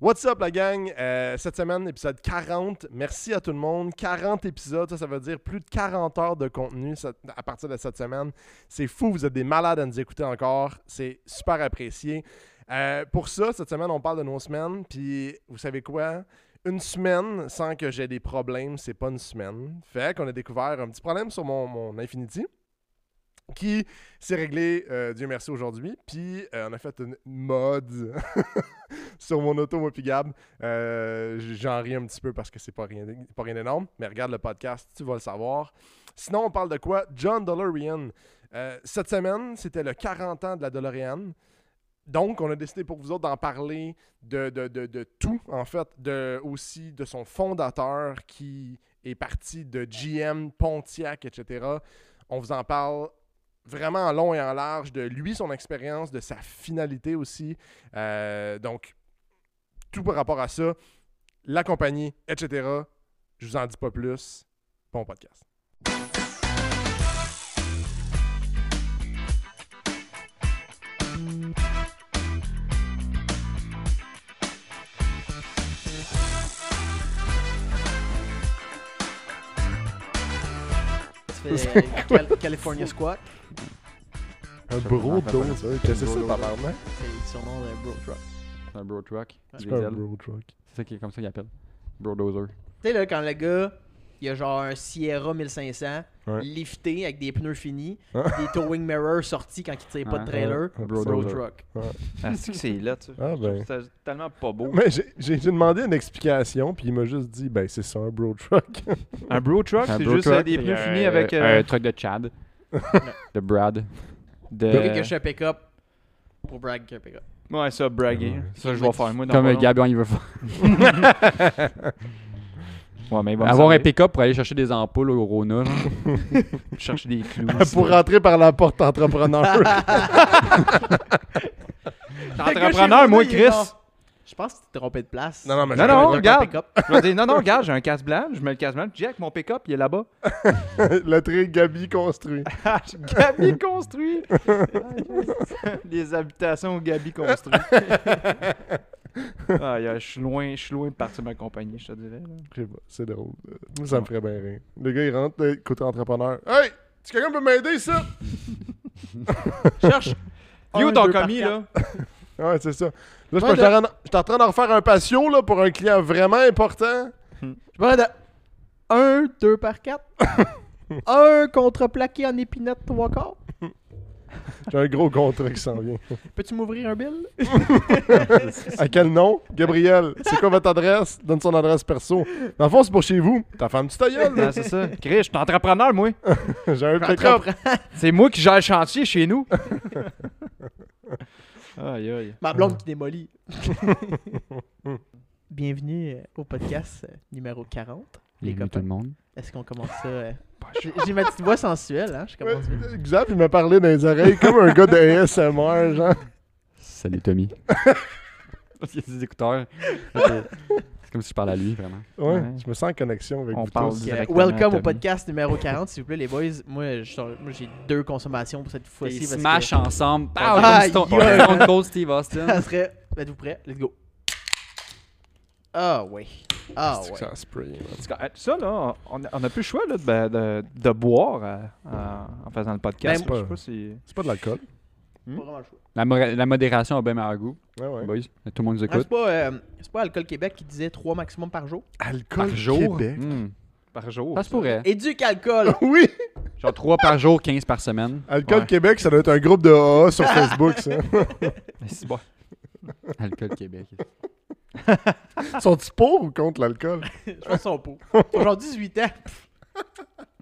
What's up la gang? Euh, cette semaine, épisode 40. Merci à tout le monde. 40 épisodes, ça, veut dire plus de 40 heures de contenu à partir de cette semaine. C'est fou, vous êtes des malades à nous écouter encore. C'est super apprécié. Euh, pour ça, cette semaine, on parle de nos semaines. Puis, vous savez quoi? Une semaine sans que j'ai des problèmes, c'est pas une semaine. Fait qu'on a découvert un petit problème sur mon, mon Infinity qui s'est réglé, euh, Dieu merci, aujourd'hui. Puis, euh, on a fait une mode sur mon auto, moi. Euh, J'en ris un petit peu parce que c'est pas rien, pas rien d'énorme, mais regarde le podcast, tu vas le savoir. Sinon, on parle de quoi? John DeLorean. Cette semaine, c'était le 40 ans de la DeLorean. Donc, on a décidé pour vous autres d'en parler de, tout, en fait, aussi de son fondateur qui est parti de GM, Pontiac, etc. On vous en parle vraiment en long et en large de lui, son expérience, de sa finalité aussi. Euh, donc, tout par rapport à ça, la compagnie, etc. Je vous en dis pas plus. Bon podcast. Cal- California Squat? Un bro me fait dos, pas- ça. Qu'est-ce que c'est ça, dos. tabarnak? C'est le surnom de Bro Truck. C'est un bro truck. C'est un bro truck. C'est ça qui est comme ça qu'il appelle. Bro dozer. Tu sais, là, quand le gars, il a genre un Sierra 1500, Ouais. lifté avec des pneus finis, Ouais. des towing mirrors sortis quand il tire pas de trailer. Dozer. Truck. Ah, c'est que c'est là, tu. Ah, ben. C'est tellement pas beau. Mais j'ai demandé une explication, puis il m'a juste dit, ben, c'est ça, un bro truck. Un bro truck, Un c'est juste truck, euh, des pneus un- finis avec. euh, Un truck de Chad. de Brad. De. Quelqu'un qui un pick-up pour brag qu'un pick-up. Ouais, ça, braguer. Ouais. Ça, je vais faire, moi, dans Comme euh. Gabon, il veut faire. Ouais, mais il va me Avoir un servir. pick-up pour aller chercher des ampoules au Rona. là. chercher des clous. pour rentrer par la porte entrepreneur. Entrepreneur, moi, Chris. Je pense que tu t'es trompé de place. non, non, mais Non, j'avais non, regarde. pick-up. Je vais dire, non, non, regarde, j'ai un casse blanc, je mets le casse blanc, Jack, mon pick-up, il est là-bas. le trait Gabi construit. Gabi construit. Les habitations au Gabi construit. Ah, je suis loin, je suis loin de partir de ma compagnie, je te dirais. là. Je sais pas, c'est drôle. Euh, Moi, ça me ferait bien rire. Le gars, il rentre, euh, côté entrepreneur. Hey! Que quelqu'un peut m'aider, ça? Cherche. Un, ton commis, là? Ouais, c'est ça. Là, je suis en train- j'étais en train de refaire un patio là, pour un client vraiment important. Je parle de 1, 2 par 4. un contreplaqué en épinette 3 quarts. J'ai un gros contrat qui s'en vient. Peux-tu m'ouvrir un bill? À quel nom? Gabriel. C'est quoi votre adresse? Donne son adresse perso. Dans le fond, c'est pour chez vous. Ta femme, tu ta gueule, là. C'est ça. Chris, je suis entrepreneur, moi. J'ai un pick-up. C'est moi qui gère le chantier chez nous. aïe, aïe. Ma blonde qui démolit. Bienvenue au podcast numéro 40. Les Bienvenue tout copains. le monde. Est-ce qu'on commence ça? euh? J'ai j'ai ma petite voix sensuelle, hein? Je commence bien. Ouais, Xav, il m'a parlé dans les oreilles comme un gars de ASMR, genre. Salut Tommy. Parce qu'il y a des écouteurs. C'est comme si je parlais à lui, vraiment. Ouais, Ouais. je me sens en connexion avec On vous parle tous. Euh, directement welcome au Tommy. podcast numéro 40, s'il vous plaît, les boys. Moi, je sors- moi, j'ai deux consommations pour cette Ils fois-ci. parce smash que ensemble. Aïe, Ah, comme aïe. Stone Cold Steve Austin. Ça serait. Êtes-vous prêts? Let's go. Ah, ouais. Ah, C'est que ouais. ça spray, man. En tout cas, euh, ça, là, on a, on a plus le choix là, de, ben, de, de boire euh, en- en faisant le podcast. Ben, je sais pas si... C'est pas de l'alcool. Pas vraiment le choix. La, mora- la modération a bien meilleur goût, Ouais, ouais. boys. Tout le monde nous Ah, écoute. c'est pas, euh, c'est pas Alcool Québec qui disait 3 maximum par jour. Alcool Par jour? Québec. Hmm. Par jour. Ça se pourrait. Éduque alcool. Oui! Genre 3 par jour, 15 par semaine. Alcool Ouais. Québec, ça doit être un groupe de AA sur Facebook, ça. Mais c'est bon. Alcool Québec. Sont-ils pour ou contre l'alcool? Je pense son pot. Aujourd'hui, 18 ans.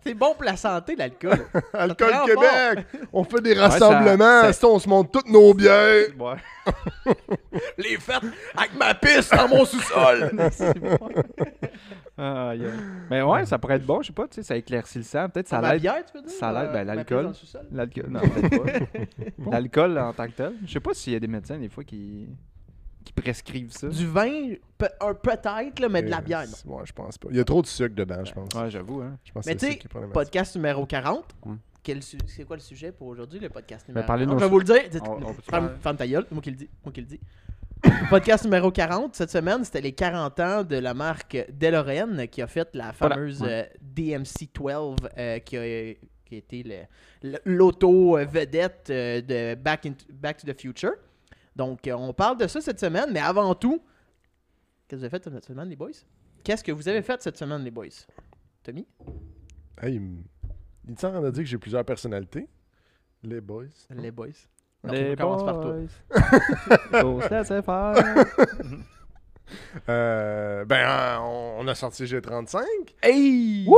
C'est bon pour la santé, l'alcool. Alcool Québec! On fait des rassemblements, ça- ça, on se monte toutes nos bières. Ouais. Les fêtes avec ma piste dans mon sous-sol. Ah, yeah. Mais ouais, ça pourrait être bon, je sais pas, tu sais, ça éclaircit le sang. Peut-être ça ma l'aide. bière, tu veux dire? ça l'aide, ben, Ma l'alcool. dans le sous-sol? L'alcool, non, peut-être pas. L'alcool en tant que tel. Je sais pas s'il y a des médecins, des fois, qui, qui prescrivent ça. Du vin, pe- peut-être, là, mais de la Euh, bière, non? c'est- Ouais, je pense pas. Il y a trop de sucre dedans, je pense. Ouais, j'avoue, hein. Je pense que Mais c'est tu ça sais, qui est problématique. podcast numéro 40. Ouais. Quel su- C'est quoi le sujet pour aujourd'hui, le podcast numéro parlez de 40? nos Je vais vous le dire. Dites- On- on peut ferme, ferme ta gueule, c'est moi qui le dis. Moi qui le dis. Podcast numéro 40. Cette semaine, c'était les 40 ans de la marque DeLorean qui a fait la Voilà. fameuse euh, DMC-12 euh, qui, a, qui a été le- le- l'auto euh, vedette de Back, into- Back to the Future. Donc, euh, on parle de ça cette semaine, mais avant tout, qu'est-ce que vous avez fait cette semaine, les boys? Qu'est-ce que vous avez fait cette semaine, les boys? Tommy? Hey, il me- train de dire que j'ai plusieurs personnalités. Les boys. Les boys. Les on commence par toi. Euh, ben, euh, on, on a sorti G35. Hey! Puis,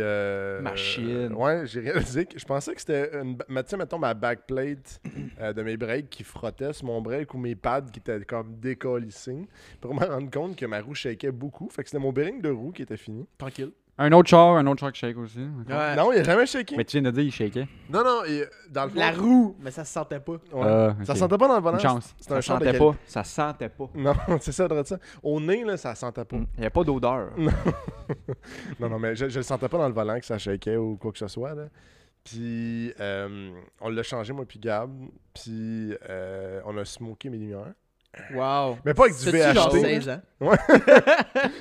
euh, Machine. euh, ouais, j'ai réalisé que je pensais que c'était une. ba- ma- Tu sais, mettons ma backplate euh, de mes breaks qui frottait sur mon break ou mes pads qui étaient comme décollissés. Pour me rendre compte que ma roue shakeait beaucoup. Fait que c'était mon bearing de roue qui était fini. Tranquille. Un autre char, un autre char qui shake aussi. Ouais. Non, il a jamais shaké. Mais tu viens de dire, il shakeait. Non, non, dans le fond. La roue, mais ça se sentait pas. Ouais. Ah, Ça ok. sentait pas dans le volant. Une chance. Un Ça char de sentait pas. Ça sentait pas. Non, c'est ça, de ça. Au nez, là, ça sentait pas. Il n'y a pas d'odeur. Non, non, mais je, je le sentais pas dans le volant que ça shakeait ou quoi que ce soit. Là. Puis euh, on l'a changé, moi, puis Gab. Puis euh, on a smoké mes lumières. Wow. Mais pas avec du C'est-tu genre VHT. 16 ans?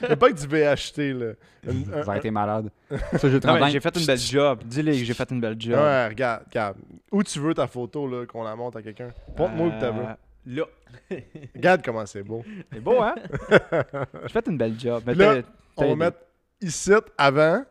Mais pas avec du VHT, là. Une- un- Ça a été malade. Ça, j'ai 30 Non, mais ans. j'ai fait une belle job. Dis-le que j'ai fait une belle job. Ouais, regarde, Gab. Où tu veux ta photo, là, qu'on la montre à quelqu'un? Montre-moi où t'as vu. Euh, Là. Regarde comment c'est beau. C'est beau, hein? j'ai fait une belle job. Mais là, On va mettre ici avant,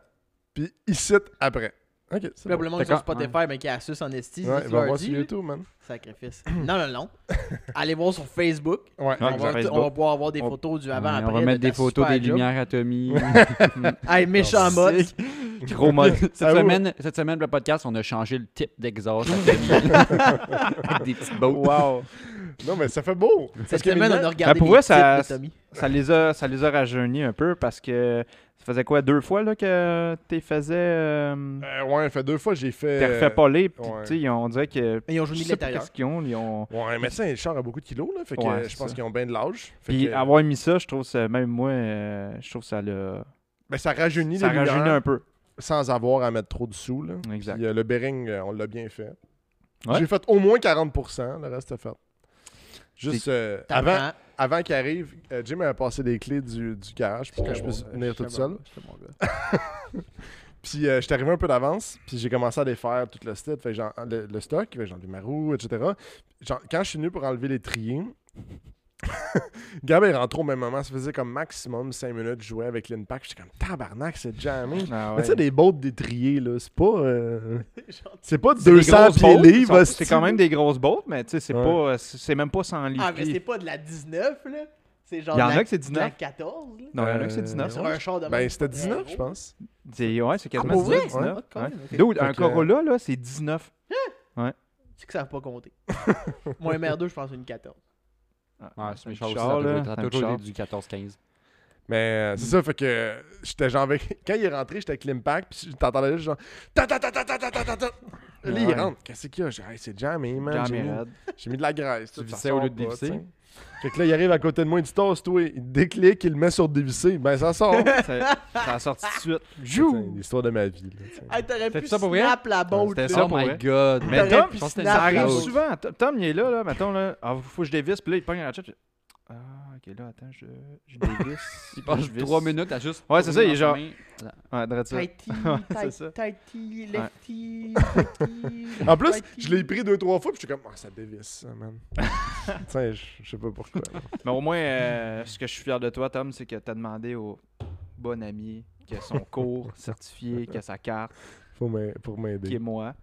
puis ici après. Ok, c'est bon. le monde sur. Spotify, mais qui a Asus en esti, Ouais, va voir sur. YouTube, man. Sacrifice. non, non, non. Allez voir sur Facebook. Ouais, Ouais, on, va, Facebook. on va pouvoir avoir des On- photos du Ouais, avant on va de mettre ta des photos des job. lumières à Tommy. Hey, méchant mode. Gros mode. cette, Ah semaine, cette semaine, le podcast, on a changé le type d'exhaust à Tommy. Avec des petites bottes. Wow. Non, mais ça fait beau. Parce Cette que semaine, on a regardé Ben, pour les vrai, ça- de Tommy. Ça les a, ça les a rajeunis un peu parce que ça faisait quoi, deux fois là, que tu faisais. Euh, Euh, ouais, ça fait deux fois j'ai fait. T'es refait pas puis ouais. tu sais, ils ont- on dirait que. Mais ils ont joué l'intérieur. qu'est-ce qu'ils ont. Ils ont... Ouais, un médecin, le char a beaucoup de kilos, là. Fait que Ouais, je pense ça. qu'ils ont bien de l'âge. Puis que, avoir mis ça, je trouve ça, même moi, euh, je trouve ça l'a. ben, ça rajeunit Ça les rajeunit lumières un peu. sans avoir à mettre trop de sous, là. Exact. Puis, euh, le bearing, euh, on l'a bien fait. Ouais. J'ai fait au moins 40%, le reste est fait. Juste euh, avant. Avant qu'il arrive, euh, Jim m'a passé les clés du, du garage pour que je puisse venir toute seule. Puis euh, j'étais arrivé un peu d'avance, puis j'ai commencé à les faire tout le stock, fait j'en- le, le stock, fait que j'ai enlevé ma roue, etc. Genre, quand je suis venu pour enlever les triers, Gab est rentré au même moment, ça faisait comme maximum 5 minutes, je jouais avec l'impact, j'étais comme tabarnak, c'est jamais. Ah Mais tu sais, des bottes d'étrier, là, c'est pas. euh, c'est pas C'est des 200 grosses pieds livres. C'est quand même des grosses bottes, mais tu sais, c'est Ouais. pas, c'est c'est même pas 100 livres. Ah, mais c'est pas de la 19, là. C'est genre Il y en de la- a que c'est de la 19. 14, là. Non, il y en a que c'est Euh, 19. Sur un char de Ben, c'était c'est pas 19, très je pense. C'est ouais, c'est quasiment vrai? 19. Ah, quand ouais. même, ok. Dude, un Corolla, là, c'est 19. C'est que ça n'a pas compté. Moi, MR2, je pense une 14. Ouais, c'est mes char, ça a là, toujours- été du 14-15. Mais euh, c'est ça, fait que euh, j'étais genre avec. Quand il est rentré, j'étais avec l'impact, puis t'entendais juste genre. Ta ta ta ta ta ta ta ta Là, il Ouais. rentre. Qu'est-ce qu'il y a? J'ai Hey, c'est jamais, man. J'ai mis, j'ai mis de la graisse. Tu vissais au lieu de dévisser? Fait que là, il arrive à côté de moi, il dit Tasse, toi. Il déclic, il le met sur dévisser. Ben, ça sort. Ça ça a sorti tout de suite. C'est Jou! l'histoire de ma vie. Là. Hey, t'aurais Fais pu ça pour snap la boat. C'était ça oh pour my god. Mais Tom, Ça arrive souvent. Tom- Tom, il est là, là. Mettons, là. Ah, faut que je dévisse. Puis là, il pogne la chat. Je- Ah, ok, là, attends, je, je dévisse. Il passe Je visse. 3 minutes à juste. Ouais, c'est ça, il est genre-. Ouais, drette ça. Tighty, c'est tight- ça. tighty, lefty, tighty, En plus, je l'ai pris deux, trois fois, puis j'étais comme, ah, ça dévisse, ça, man. sais, je je sais pas pourquoi. Mais au moins, euh, ce que je suis fier de toi, Tom, c'est que t'as demandé au bon ami qui a son cours certifié, qui a sa carte, Faut m'a- pour qui m'aider. est moi.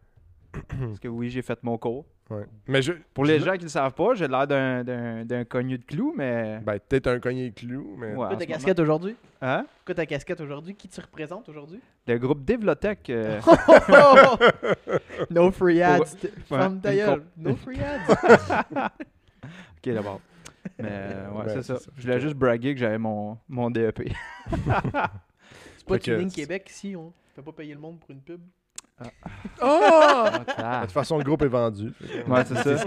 Parce que oui, j'ai fait mon cours. Ouais. Mais je. Pour les je- gens qui ne le savent pas, j'ai l'air d'un- d'un d'un cognu de clou, mais. Ben, peut-être un cogné clou, mais. Ouais. Pourquoi ta casquette aujourd'hui? Hein? Pourquoi ta casquette aujourd'hui? Qui tu représentes aujourd'hui? Le groupe Devlotech. euh, no free ads. Ouais, gueule. comp- No free ads. ok, d'abord. Mais euh, ouais, Ben, c'est ça. c'est ça. Je voulais juste braguer que j'avais mon, mon DEP. C'est pas Tuning Québec ici, on fait pas payer le monde pour une pub. Oh! Ah, De toute façon, le groupe est vendu. Ouais, c'est ça.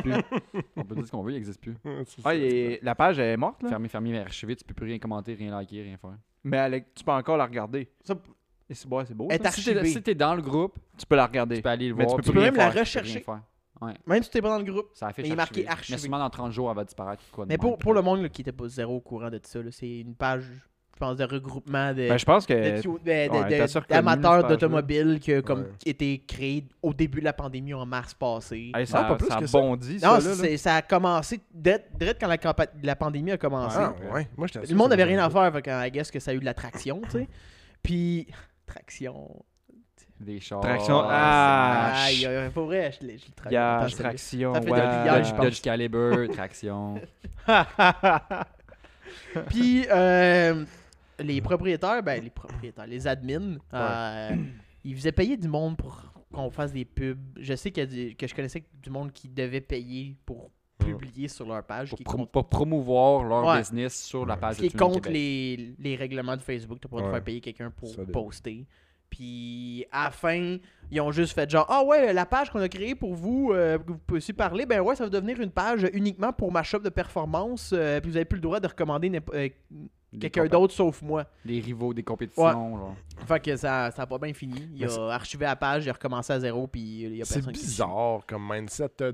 On peut dire ce qu'on veut, il n'existe plus. C'est Ah, ça. il est- la page est morte, là? Fermé, fermé, archivé, tu peux plus rien commenter, rien liker, rien faire. Mais elle- tu peux encore la regarder. Ça, Et c'est bon, c'est beau. Elle est ça. Si t'es archivée. si t'es dans le groupe, Tu peux la regarder. tu peux aller le Mais voir. tu peux rien même la faire, rechercher. rien faire. Ouais. Même si t'es pas dans le groupe. Ça affiche Mais il est marqué archivé. archivé. Mais dans 30 jours, elle va disparaître. Quoi de Mais même, pour, pour le peut-être. monde là, qui était pas zéro au courant de ça, là, c'est une page, pense, de regroupement de, Ben, je pense que. de tu- de- de- ouais, de- t'as assez reconnu, d'amateurs cette page-là. d'automobile qui a comme Ouais. été créé au début de la pandémie en mars passé. Hey, ça, pas plus ça que ça. bondit, non, ça, là, là. c'est- ça a commencé direct, quand la, pandémie a commencé. Ah, ouais. Moi, Le monde que ça avait rien à faire, que, I guess que ça a eu de la traction, tu sais. Puis, traction. Des chars. Traction. Ah, Aïe, ch- aïe, pour vrai, je l'ai je l'ai traqué. Gage, traction, Ça fait ouais. je Dodge. Dodge Caliber, traction. Puis, euh, les propriétaires, ben, les propriétaires, les admins, euh, ils faisaient payer du monde pour qu'on fasse des pubs. Je sais qu'il y a du- que je connaissais du monde qui devait payer pour publier sur leur page. Pour, qui est prom- contre- pour promouvoir leur Ouais. business sur la page ce qui est de contre les, les règlements de Facebook. Tu pas de faire payer quelqu'un pour poster. Puis à la fin, ils ont juste fait genre Ah ouais, la page qu'on a créée pour vous, euh, que vous pouvez aussi parler, ben ouais, ça va devenir une page uniquement pour ma shop de performance. euh, puis vous avez plus le droit de recommander euh, quelqu'un d'autre sauf moi. Des rivaux, des compétitions. genre. Fait que ça, ça a pas bien fini. Il Mais a c'est- archivé la page, il a recommencé à zéro, puis il y a C'est personne qui suit. bizarre comme mindset. T'as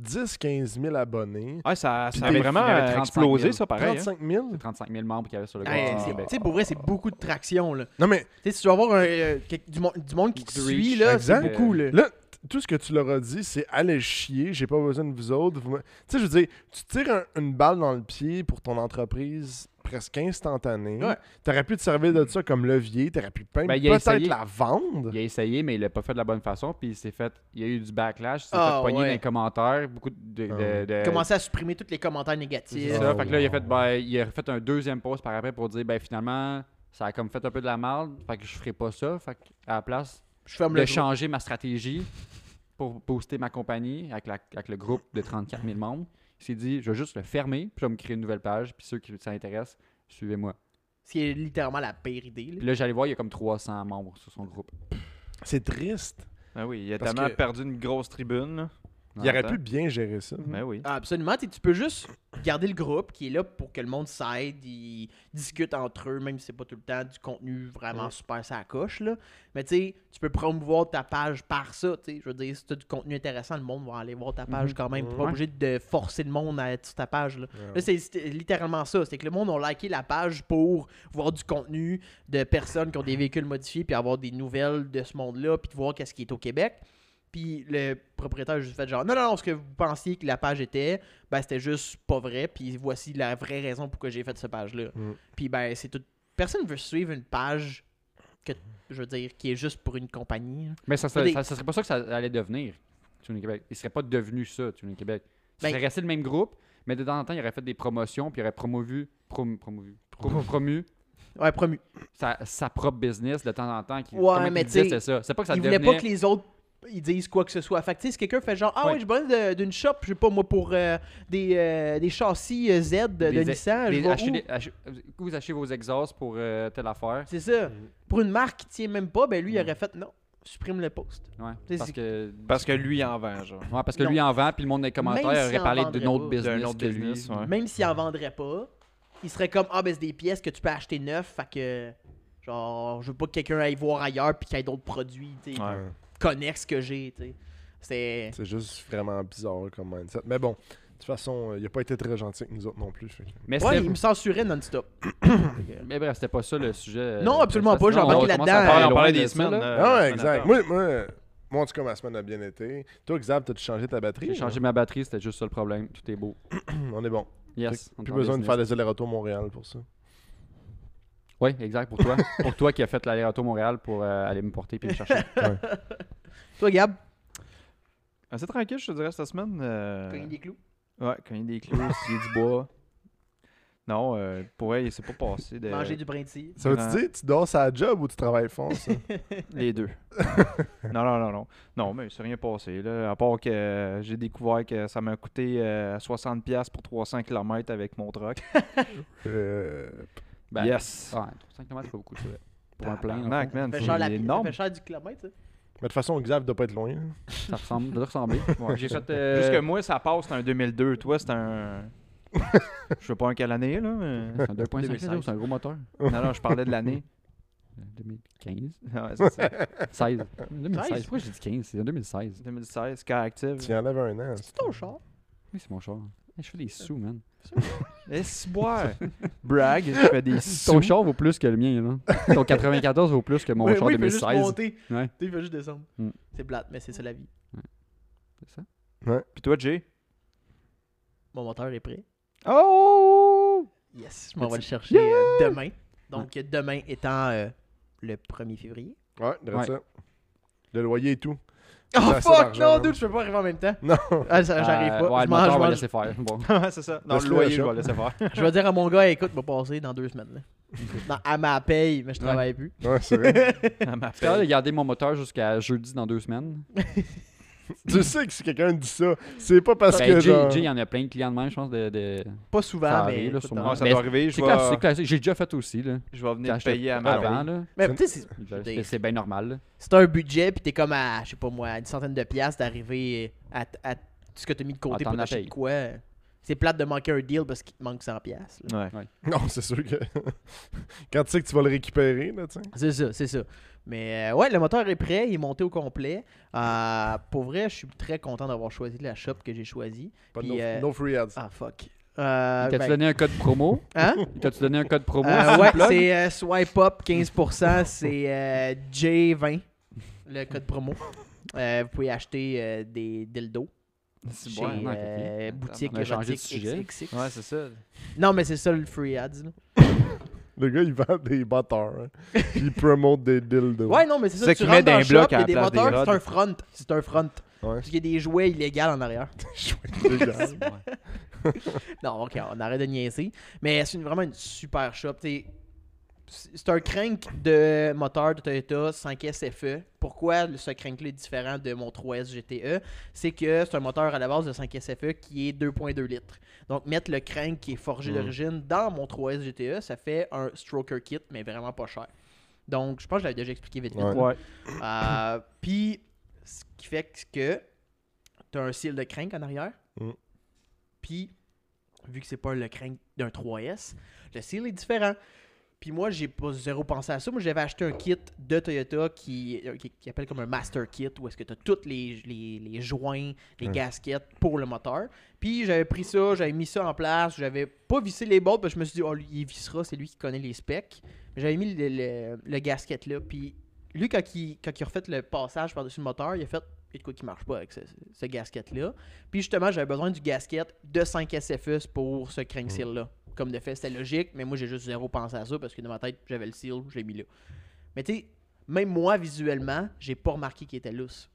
10-15 000 abonnés. Ouais, ça, ça a vraiment il y avait 35 explosé, 000. ça, pareil. hein. 35 000? C'est 35 000 membres qu'il y avait sur le Hey, groupe. c'est- Québec. Tu sais, pour vrai, c'est beaucoup de traction. Là. Non, mais Tu sais, si tu vas avoir un, euh, du, mon- du monde qui te suit, là, c'est beaucoup. Là. là, tout ce que tu leur as dit, c'est allez chier, j'ai pas besoin de vous autres. Vous Tu sais, je veux dire, tu tires un- une balle dans le pied pour ton entreprise presque instantanée. Ouais. T'aurais pu te servir de ça comme levier, t'aurais pu Ben, il a peut-être essayé. la vendre. Il a essayé, mais il l'a pas fait de la bonne façon. Puis il s'est fait. Il y a eu du backlash. Il s'est Ah, fait pogner ouais. dans les commentaires. Beaucoup de. de, Ah. de- Commencer à supprimer tous les commentaires C'est négatifs. ça. Ah, fait que là, il a fait, ben, il a fait un deuxième post par après pour dire ben finalement, ça a comme fait un peu de la merde. Fait que je ferai pas ça. Fait que à la place Je ferme de le changer ma stratégie pour booster ma compagnie avec, la- avec le groupe de 34 000 membres, il s'est dit je vais juste le fermer, puis je vais me créer une nouvelle page. Puis ceux qui ça intéresse, suivez-moi. Ce qui est littéralement la pire idée. là. Puis là, j'allais voir, il y a comme 300 membres sur son groupe. C'est triste. Ah oui, il a Parce tellement que- perdu une grosse tribune. là. Il aurait pu bien gérer ça. Ben oui. Ah, absolument. Tu peux juste garder le groupe qui est là pour que le monde s'aide, ils discutent entre eux, même si c'est pas tout le temps du contenu vraiment Ouais. super ça coche. Là. Mais tu sais, tu peux promouvoir ta page par ça. Je veux dire, si tu as du contenu intéressant, le monde va aller voir ta page Mhm. quand même. Tu Ouais. pas obligé de forcer le monde à être sur ta page. Là. Ouais. Là, c'est c'est littéralement ça. C'est que le monde a liké la page pour voir du contenu de personnes qui ont des véhicules modifiés, puis avoir des nouvelles de ce monde-là, puis de voir qu'est-ce qui est au Québec. Puis le propriétaire a juste fait genre, non, non, non, ce que vous pensiez que la page était, ben c'était juste pas vrai, puis voici la vraie raison pourquoi j'ai fait cette page-là. Mm. Puis ben, c'est tout. Personne veut suivre une page que, je veux dire, qui est juste pour une compagnie. là. Mais ça, serait- des- ça, ça serait pas ça que ça allait devenir, Tuning Québec. Il serait pas devenu ça, Tuning Québec. Il Ben- serait resté le même groupe, mais de temps en temps, il aurait fait des promotions, puis il aurait promovu, prom- promovu, prom- promu Ouais, promu. sa, sa propre business de temps en temps. Qui, Ouais, mais disait, tu sais, c'est ça. C'est pas que ça Il voulait pas que les autres ils disent quoi que ce soit. Fait que, tu sais, si quelqu'un fait genre, ah Ouais. ouais, j'ai besoin de- d'une shop, je sais pas moi, pour euh, des, euh, des châssis euh, Z de, de Des- Nissan, je des- vais acheter où? des- ach- vous achetez vos exhausts pour euh, telle affaire. C'est ça. Pour une marque qui tient même pas, ben lui, il aurait fait non, supprime le post. Ouais, C'est- parce c'est- que, Parce que lui, en vend, genre. ouais, parce que Non. lui en vend, puis le monde dans les commentaires Même s'il aurait en parlé vendrait d'une autre pas. business D'un autre que business, lui. ouais. Même s'il en vendrait pas, il serait comme, ah ben c'est des pièces que tu peux acheter neuf, fait que, genre, je veux pas que quelqu'un aille voir ailleurs puis qu'il y ait d'autres produits, tu sais, Ouais. Ouais. connexes que j'ai, tu sais. C'est. C'est juste vraiment bizarre comme mindset. Mais bon, de toute façon, euh, il a pas été très gentil avec nous autres non plus. fait Mais, Ouais, il me censurait non-stop. mais bref, c'était pas ça le sujet. euh, Non, absolument pas, j'ai embarqué là-dedans. parler on parlait des semaines. euh, Ah ouais, exact. Moi, moi, moi, en tout cas, ma semaine a bien été. Toi, Xav, t'as-tu changé ta batterie? J'ai changé ma batterie, c'était juste ça le problème. Tout est beau. On est bon. Yes. Plus besoin de faire des allers-retours Montréal pour ça. Oui, exact, pour toi. pour toi qui a fait l'aller-retour Montréal pour euh, aller me porter puis me chercher. Toi, Gab, Assez tranquille, je te dirais, cette semaine. euh, cogner des clous. Ouais, a des clous, s'il y a du bois. Non, euh, pour elle, il s'est pas passé de. Manger du brindille. Ça veut Grand. dire tu dors à la job ou tu travailles fort, ça? Les deux. non, non, non, non. Non, mais il s'est rien passé. Là, à part que euh, j'ai découvert que ça m'a coûté euh, 60$ pour 300 km avec mon truck. Euh, Ben, yes! Ouais, 5 km, c'est pas beaucoup, vrai. Pour un plein, fond, man, Ça c'est ça énorme. fait cher du kilomètre, ça. Mais de toute façon, Xav doit pas être loin. là. ça ressemble, ça doit ressembler. Ouais, J'ai fait. euh, Juste que moi, ça passe, c'est un 2002. Toi, c'est un. je sais pas en quelle année, là. mais- c'est un 2.5 2016. litres, c'est un gros moteur. Non, non, je parlais de l'année. 2015. Ouais, c'est ça. 16. 2016. 16? Pourquoi j'ai dit 15 C'est en 2016. 2016, car active. Tu enlèves un an. C'est ton char. Oui, c'est mon char. Je fais des sous, man. Laisse boire. Brag, je fais des Ton char vaut plus que le mien, là. Ton 94 vaut plus que mon char oui, il fait juste 2016. monter. Ouais. Tu sais, Il fait juste descendre. Mm. C'est plate, mais c'est ça la vie. C'est ça? Puis toi, Jay? Mon moteur est prêt. Oh! Yes, je m'en vais le chercher euh, demain. Donc, demain étant euh, le 1er février. Ouais, de Ouais. ça. Le loyer et tout. Oh fuck, non, man. dude, je peux pas arriver en même temps. Non. Ah, ça, J'arrive Euh, pas. Ouais, je, le mange, moteur, je, va laisser faire. Bon. ouais, c'est ça. Non, le à loyer, je vais laisser faire. je vais dire à mon gars, écoute, va passer dans deux semaines. Là. Dans- à ma paye, mais je Ouais. travaille plus. Ouais, c'est vrai. Suis capable de garder mon moteur jusqu'à jeudi dans deux semaines? Tu sais que si quelqu'un dit ça, c'est pas parce Ben, que Jay, genre... Jay, il y en a plein de clients de même, je pense. De, de... Pas souvent, Ça mais. arrive, là, écoute, sûrement. dans- Ouais, ça Mais doit arriver. C'est vais, classique. J'ai déjà fait aussi. Là. je vais venir payer à ma Avant, là. Mais tu sais, c'est- C'est c'est bien normal. c'est un budget, puis t'es comme à, je sais pas moi, à une centaine de piastres d'arriver à, à ce que t'as mis de côté Ah, pour t'acheter quoi. C'est plate de manquer un deal parce qu'il te manque 100 piastres. là. Ouais. Non, c'est sûr que... Quand tu sais que tu vas le récupérer, là, tu sais. C'est ça, c'est ça. Mais euh, ouais, le moteur est prêt, il est monté au complet. Euh, pour vrai, je suis très content d'avoir choisi la shop que j'ai choisi. Pas de Puis, no, euh, no free ads. Ah fuck. Euh, T'as-tu ben, donné un code promo? Hein? T'as-tu donné un code promo Euh, ouais, c'est euh, swipe up 15%, c'est euh, J20, le code promo. Euh, vous pouvez acheter euh, des dildos C'est chez bon. ouais, euh, boutique On a changé de sujet. XXX. Ouais, c'est ça. Non, mais c'est ça le free ads. là. Le gars, il vend des moteurs. hein. Puis il promote des dildos. Ouais, non, mais c'est ça. C'est tu qu'il rentres dans le shop, il y à a la des des moteurs, c'est un front. C'est un front. Ouais. Parce qu'il y a des jouets illégaux en arrière. Légal. Non, ok, on arrête de niaiser. Mais c'est une- vraiment une super shop. t'sais. C'est un crank de moteur de Toyota 5S FE. Pourquoi le- ce crank-là est différent de mon 3S GTE C'est que c'est un moteur à la base de 5S FE qui est 2.2 litres. Donc, mettre le crank qui est forgé Mm. d'origine dans mon 3S GTE, ça fait un stroker kit, mais vraiment pas cher. Donc, je pense que je l'avais déjà expliqué vite vite. Ouais. Euh, Puis, ce qui fait que tu as un seal de crank en arrière. Mm. Puis, vu que c'est pas le crank d'un 3S, le seal est différent. Puis moi, j'ai pas zéro pensé à ça. Moi, j'avais acheté un kit de Toyota qui, euh, qui, qui appelle comme un master kit, où est-ce que tu as tous les, les, les joints, les gaskets pour le moteur. Puis j'avais pris ça, j'avais mis ça en place. J'avais pas vissé les bolts, parce que je me suis dit, oh, lui, il vissera, c'est lui qui connaît les specs. Mais j'avais mis le, le, le gasket là. Puis lui, quand il, quand il a refait le passage par-dessus le moteur, il a fait a de quoi qui marche pas avec ce, ce gasket-là. Puis justement, j'avais besoin du gasket de 5 SFS pour ce crank seal-là. Comme de fait, c'était logique, mais moi, j'ai juste zéro pensé à ça parce que dans ma tête, j'avais le seal, je l'ai mis là. Mais tu sais, même moi, visuellement, j'ai pas remarqué qu'il était lousse.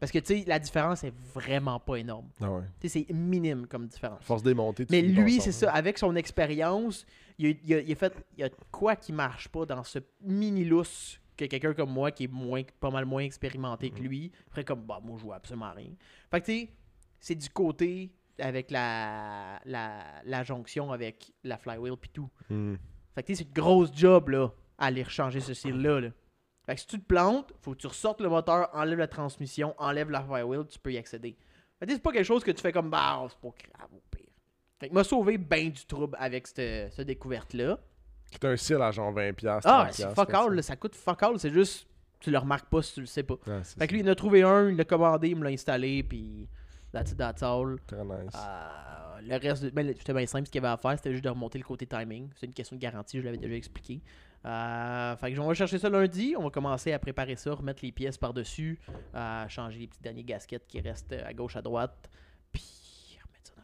Parce que tu sais, la différence est vraiment pas énorme. Ah ouais. Tu sais, c'est minime comme différence. Force démonter. tu Mais lui, c'est ça, avec son expérience, il, a- il a, il a fait il y a quoi qui marche pas dans ce mini lousse que quelqu'un comme moi qui est moins pas mal moins expérimenté que lui ferait comme bah moi je vois absolument rien. Fait que tu sais, c'est du côté avec la, la, la jonction avec la flywheel puis tout. Hmm. Fait que tu sais, c'est une grosse job là à aller rechanger ce cil là. là. Fait que si tu te plantes, faut que tu ressortes le moteur, enlève la transmission, enlève la flywheel, tu peux y accéder. Fait que tu sais, c'est pas quelque chose que tu fais comme bah c'est pas grave au pire. Fait que m'a sauvé ben du trouble avec cette, cette découverte-là. C'est un cil à genre 20$. piastres, Ah, 30$, c'est fuck all, là, ça coûte fuck all, c'est juste, tu le remarques pas si tu le sais pas. Ouais, Fait que lui, il en a trouvé un, il l'a commandé, il me l'a installé, puis that's it, that's all. Très nice. Euh, le reste, de- ben, c'était bien simple, ce qu'il y avait à faire, c'était juste de remonter le côté timing. C'est une question de garantie, je l'avais déjà expliqué. Euh, fait que on va chercher ça lundi, on va commencer à préparer ça, remettre les pièces par-dessus, euh, changer les petits derniers gaskets qui restent à gauche, à droite, puis remettre ça dans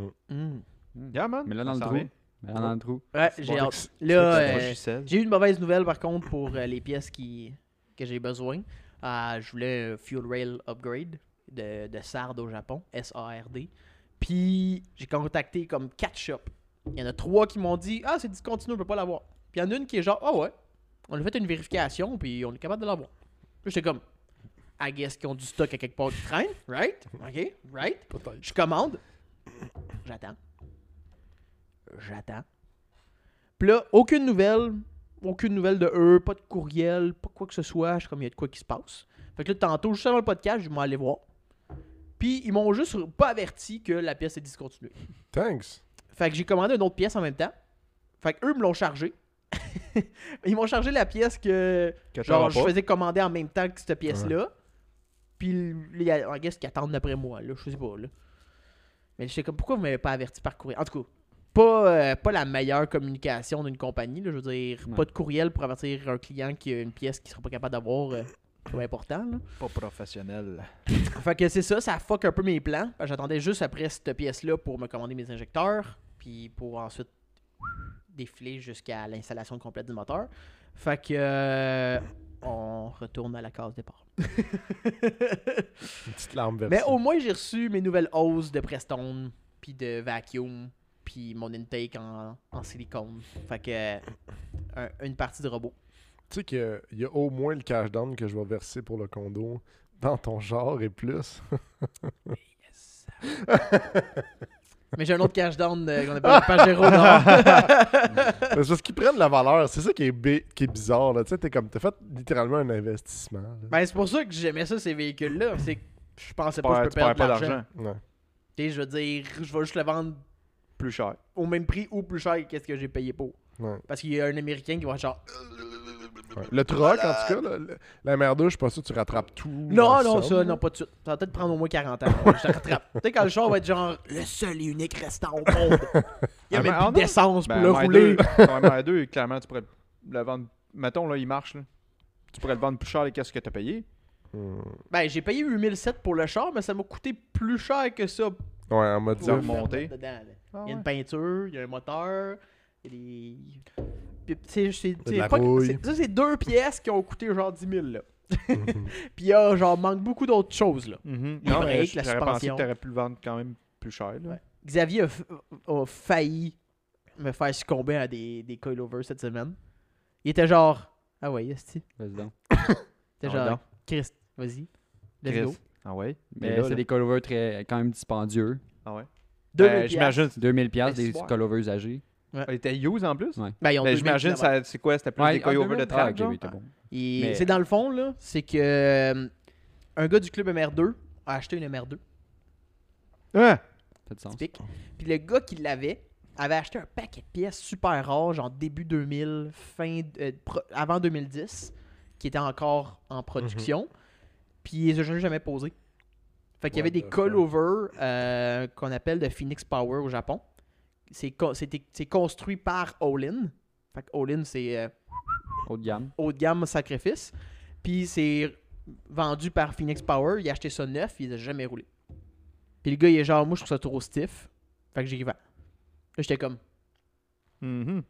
le trou. Mm. Yeah, man. Mais là, dans Ça le trou. vient. Mais là, dans le trou. Ouais, j'ai hâte. Là, euh, j'ai eu une mauvaise nouvelle par contre pour euh, les pièces qui, que j'ai besoin. Euh, je voulais un Fuel Rail Upgrade de, de SARD au Japon, S-A-R-D. Puis j'ai contacté comme 4 shops. Il y en a 3 qui m'ont dit Ah, c'est discontinué, on peut pas l'avoir. Puis il y en a une qui est genre Ah ouais, on a fait une vérification, puis on est capable de l'avoir. Puis j'étais comme I guess qu'ils ont du stock à quelque part qui traîne, right? Ok, right? Je commande. J'attends. J'attends. Puis là, aucune nouvelle. Aucune nouvelle de eux, pas de courriel, pas quoi que ce soit. Je suis comme, il y a de quoi qui se passe. Fait que là, tantôt, juste avant le podcast, je vais aller voir. Puis, ils m'ont juste pas averti que la pièce est discontinuée. Thanks. Fait que j'ai commandé une autre pièce en même temps. Fait que eux me l'ont chargé. ils m'ont chargé la pièce que Que genre je pas. faisais commander en même temps que cette pièce-là. Puis les en guess qu'ils attendent après moi, là, je sais pas là. Mais je sais comme pourquoi vous m'avez pas averti par courriel? En tout cas, pas, euh, pas la meilleure communication d'une compagnie, là, je veux dire, Ouais. pas de courriel pour avertir un client qui a une pièce qu'il sera pas capable d'avoir. euh, pas important là. Pas professionnel. Fait que c'est ça, ça fuck un peu mes plans. J'attendais juste après cette pièce-là pour me commander mes injecteurs, puis pour ensuite défiler jusqu'à l'installation complète du moteur. Fait que euh, on retourne à la case départ. Une petite larme versée. Mais au moins j'ai reçu mes nouvelles hausses de Prestone, puis de vacuum, puis mon intake en, en silicone. Fait que euh, un- une partie de robot. Tu sais qu'il y a au moins le cash down que je vais verser pour le condo dans ton genre et plus. Mais j'ai un autre cash down euh, qu'on appelle le Pajero c'est parce qu'ils prennent la valeur. C'est ça qui est, bi- qui est bizarre. Là. Tu sais, t'es comme, t'as fait littéralement un investissement. là. Ben, c'est pour ça que j'aimais ça, ces véhicules-là. C'est que je pensais pas que je peux perdre pas de l'argent. d'argent. Ouais. Tu sais, je veux dire, je vais juste le vendre Plus cher. au même prix ou plus cher que qu'est-ce que j'ai payé pour. Ouais. Parce qu'il y a un Américain qui va être genre. Ouais. Le truck, en tout cas, là, le- la merde, je suis pas sûr que tu rattrapes tout. Non, non, somme, ça, non, pas de suite. Ça va peut-être prendre au moins 40 ans. Je te rattrape. tu sais, quand le char va être genre le seul et unique restant au monde. Il y a Ah, même ah, plus non. d'essence pour Ben, le MR2, rouler. ton MR2, clairement, tu pourrais le vendre. Mettons, là, il marche. Là. Tu pourrais le vendre plus cher que qu'est-ce que tu as payé. Hmm. Ben, j'ai payé 8007 pour le char, mais ça m'a coûté plus cher que ça. Ouais, en mode pour le là. Ah Il y a une peinture, il y a un moteur, il y a des. Puis, c'est- pas- Ça, c'est deux pièces qui ont coûté genre 10 000. Là. Mhm. Puis il y a genre manque beaucoup d'autres choses. là. Mhm. Non, mais breaks, la j'aurais pensé que tu aurais pu le vendre quand même plus cher. Là. Ouais. Xavier a, f- a failli me faire succomber à des, des coilovers cette semaine. Il était genre. Ah ouais, esti. Vas-y donc. Il était Ah genre. donc. Chris, vas-y. Let's Chris. go. Ah ouais? Mais là, c'est là- des coilovers très, quand même dispendieux. Ah ouais? 2000 Ben, J'imagine. 2000 pièces des c'est bon. Elle était used en plus? Ouais. Ben, ils ont Mais 2000 j'imagine, kilomètres. ça- c'est quoi? C'était plus Ouais, des ah, coilovers 2000? de track, Ah, ok, genre? oui, t'es bon. Et Mais- C'est dans le fond, là, c'est que euh, un gars du club MR2 a acheté une MR2, Ouais. Du sens. typique. Puis le gars qui l'avait avait acheté un paquet de pièces super rares, genre début 2000, fin euh, pro- avant 2010, qui était encore en production. Puis il les a jamais posé. Fait qu'il y What avait des the fuck? coilovers euh, qu'on appelle de Phoenix Power au Japon. C'est construit par Olin. Fait que Olin, c'est euh, Haut de gamme. haut de gamme sacrifice. Puis c'est vendu par Phoenix Power. Il a acheté ça neuf, il les a jamais roulé. Puis le gars, il est genre, moi je trouve ça trop stiff. Fait que j'ai vend. Là, j'étais comme, Mhm.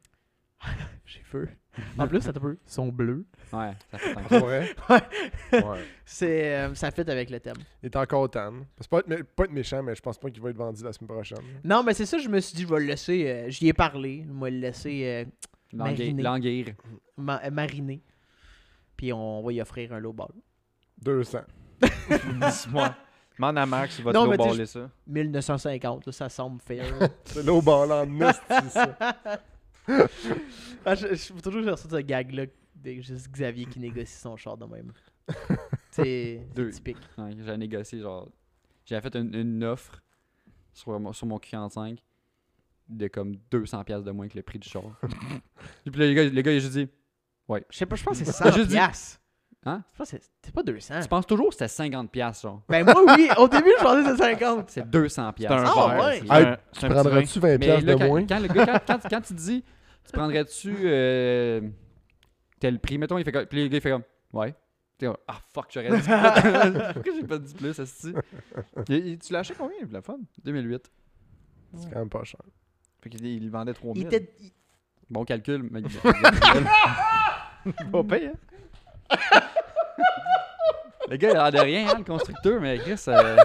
j'ai feu. En plus, ça peu, ils sont bleus. Ouais, ça fait tant que vrai? Ouais. Ouais. C'est, euh, ça fit avec le thème. Il est encore tan. C'est pas être, mé- pas être méchant, mais je pense pas qu'il va être vendu la semaine prochaine. Non, mais c'est ça, je me suis dit, je vais le laisser. euh, J'y ai parlé. Je vais le laisser euh, Mariné. Languir. Languir. ma- euh, mariner. Puis on va y offrir un low ball. 200. Dis-moi. Demande à Max, il va Non, te mais tu sais, baller ça. 1950, là, ça semble fair. C'est l'eau ballant en esti, ça. Ah, je, je, toujours j'ai reçu ce gag-là. de Juste Xavier qui négocie son char de même. C'est typique. Ouais, j'ai négocié, genre. J'avais fait une, une offre sur mon, sur mon Q45 de comme 200$ piastres de moins que le prix du char. Puis là, le gars, le gars, il a juste dit Je sais pas, je pense que c'est T'as 100 juste dit- piastres. Hein? Je pense que c'est- c'est pas 200. Tu penses toujours que c'était 50$, piastres, genre? Ben moi, oui. Au début, je pensais que c'était 50. C'est 200$. C'est un piastres. Ah, verre. ouais. C'est Hey, un- c'est un petit Prendrais-tu 20$ Mais piastres là, de quand, moins? quand le gars, quand, quand, quand tu dis, tu prendrais-tu euh, tel prix, mettons, il fait comme, puis le gars, il fait comme, ouais. T'es comme, ah fuck, j'aurais dit plus. Pourquoi j'ai pas dit plus, il- Tu l'as acheté combien, le fun? 2008. C'est quand même pas cher. Fait qu'il il vendait 3000. Il était. il- Bon calcul, mais. pas payé, hein? le gars, il a l'air de rien, hein, le constructeur, mais Chris, euh,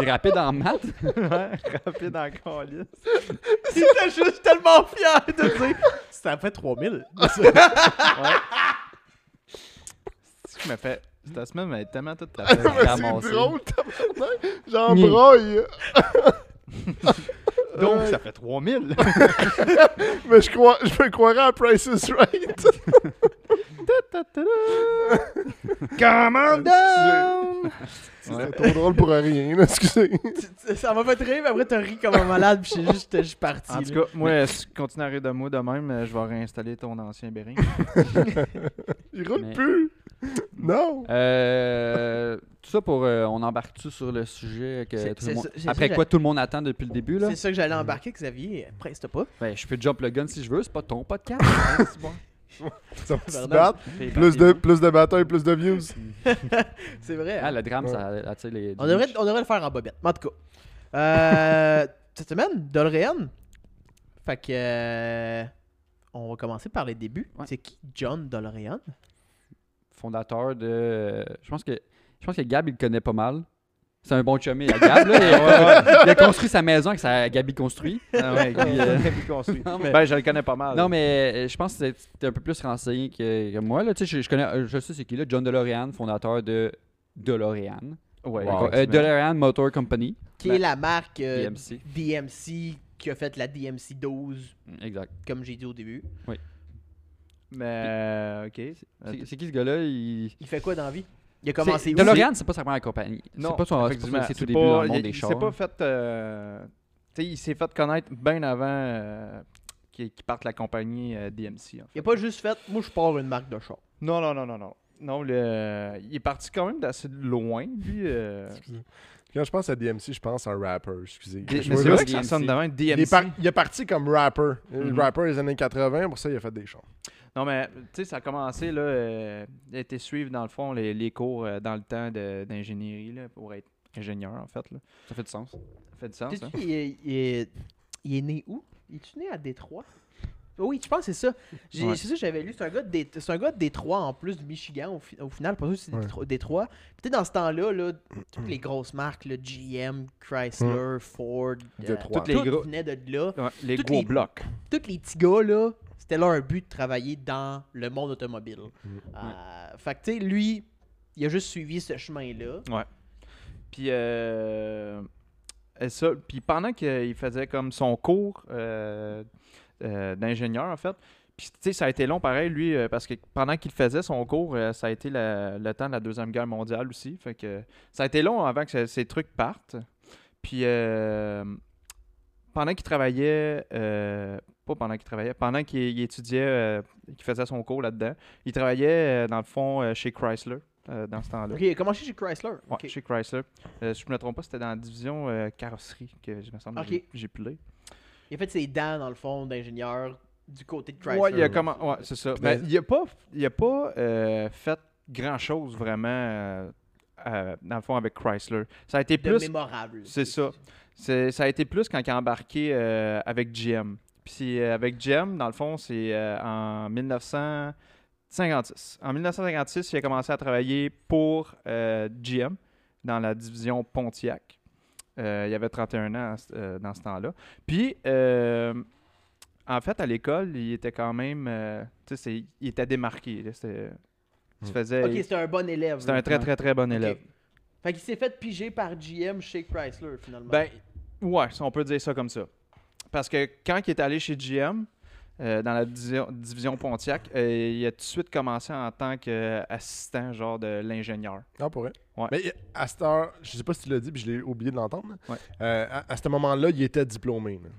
il est rapide en maths. Ouais, rapide en calice. Il était juste tellement fier de dire. Ça fait 3000. Ce qui m'a fait. Cette semaine m'a tellement tout tapé. Mais c'est drôle. J'en broille. Donc, ça fait 3000. Mais je, crois, je me croirais à Price is Right. Come on down! C'est trop drôle pour rien, là, excusez. Ça m'a fait rire, mais après, t'as ri comme un malade, puis j'ai juste, juste parti. En tout cas, moi, si tu continues à rire de moi de même, euh, je vais réinstaller ton ancien Bering. Il roule Mais- plus. Non. Euh, tout ça pour. euh, on embarque-tu sur le sujet que C'est- tout c'est le monde- ça- c'est après ça, quoi tout le monde attend depuis le début là? C'est ça que j'allais embarquer, Xavier. Presse pas. Ben, je peux jump le gun si je veux, c'est pas ton podcast. c'est bon. Ça va se Pardon. battre. Plus de, plus de batailles, plus de views. C'est vrai. Ah, le drame, Ouais. ça attire les. on, devrait, on devrait le faire en bobette. Mais En tout cas. Euh, cette semaine, DeLorean. Fait que. euh, on va commencer par les débuts. Ouais. C'est qui John DeLorean fondateur de. Je pense que. Je pense que Gab, il le connaît pas mal. C'est un bon chumé à Gab, là. Il a, il a construit sa maison avec sa Gabi construit. Ah ouais, Puis, euh, construit. non, mais, Ben, je le connais pas mal. non, mais euh, je pense que t'es un peu plus renseigné que, que moi, là. Tu sais, je, je connais. euh, Je sais c'est qui, là. John DeLorean, fondateur de DeLorean. Ouais, Wow. Euh. DeLorean Motor Company. Qui Ben, est la marque euh, DMC. DMC qui a fait la DMC 12, Exact. comme j'ai dit au début. Mais, euh, ok. C'est c'est qui ce gars-là? Il... Il fait quoi dans la vie? Il a commencé C'est- où? DeLorean, c'est pas sa première compagnie. Non, C'est pas son. C'est tout début dans le monde il- des il s'est pas fait. euh, tu sais, il s'est fait connaître bien avant euh, qu'il parte la compagnie euh, DMC. en fait. Il a pas juste fait, moi je pars une marque de char. Non, non, non, non, non. Non, le- il est parti quand même d'assez loin, lui. euh. Quand je pense à DMC, je pense à un rapper. Excusez. C'est vrai que ça DMC. sonne DMC. par- il est parti comme rapper. Mhm. Rapper des années 80, pour ça, il a fait des chants. Non, mais tu sais, ça a commencé, là, euh, a été suivre, dans le fond, les, les cours euh, dans le temps de- d'ingénierie, là, pour être ingénieur, en fait. Là. Ça fait du sens. Ça fait du sens, hein? il, est, il est- il est né où? Il est né à Détroit? Oui, je pense que c'est ça. Ouais. C'est ça que j'avais lu. C'est un, gars de Dé- c'est un gars de Détroit en plus du Michigan au, fi- au final. Pas sûr que c'est Ouais. Détro- Détroit. Peut-être dans ce temps-là, là, toutes les grosses marques, là, GM, Chrysler, Ford, euh, toutes les gros- venaient de là. Ouais, les Toutes gros les- blocs. Tous les petits gars, là, c'était leur but de travailler dans le monde automobile. Mm. Euh, Fait que, tu sais, lui, il a juste suivi ce chemin-là. Puis, euh, et ça, puis pendant qu'il faisait comme son cours euh, d'ingénieur, en fait, puis tu sais, ça a été long pareil, lui, euh, parce que pendant qu'il faisait son cours, euh, ça a été la- le temps de la Deuxième Guerre mondiale aussi. Fait que ça a été long avant que ce- ces trucs partent. Puis, pendant qu'il travaillait, pas pendant qu'il travaillait, pendant qu'il il étudiait, qu'il faisait son cours là-dedans, il travaillait, dans le fond, chez Chrysler, euh, dans ce temps-là. Ok, il a commencé chez Chrysler? Ouais, Ok. chez Chrysler. Euh, si je me trompe pas, c'était dans la division euh, carrosserie que je me semble que Ok. j'ai- j'ai pilé. Il a fait ses dents, dans le fond, d'ingénieur du côté de Chrysler. Ouais, il a comment ouais, c'est ça. Mais- Mais il a pas il a pas euh, fait grand-chose vraiment euh, euh, dans le fond avec Chrysler. Ça a été de plus mémorable. c'est ça. c'est- ça a été plus quand il a embarqué euh, avec GM. Puis euh, avec GM, dans le fond, c'est euh, en 1956. En 1956, il a commencé à travailler pour euh, GM dans la division Pontiac. Euh, il avait 31 ans euh, dans ce temps-là. Puis, euh, en fait, à l'école, il était quand même. euh, tu sais, c'est- il était démarqué. là, il se Mm. faisait. Ok, c'était un bon élève. C'était un très, très, très bon élève. Fait qu'il s'est fait piger par GM chez Chrysler, finalement. Ben, ouais, si on peut dire ça comme ça. Parce que quand il est allé chez GM, euh, dans la division, division Pontiac, euh, il a tout de suite commencé en tant qu'assistant, genre de l'ingénieur. Non, pour vrai? Ouais. Mais à cette heure, je sais pas si tu l'as dit, puis je l'ai oublié de l'entendre. Ouais. Euh, à, à ce moment-là, il était diplômé. là.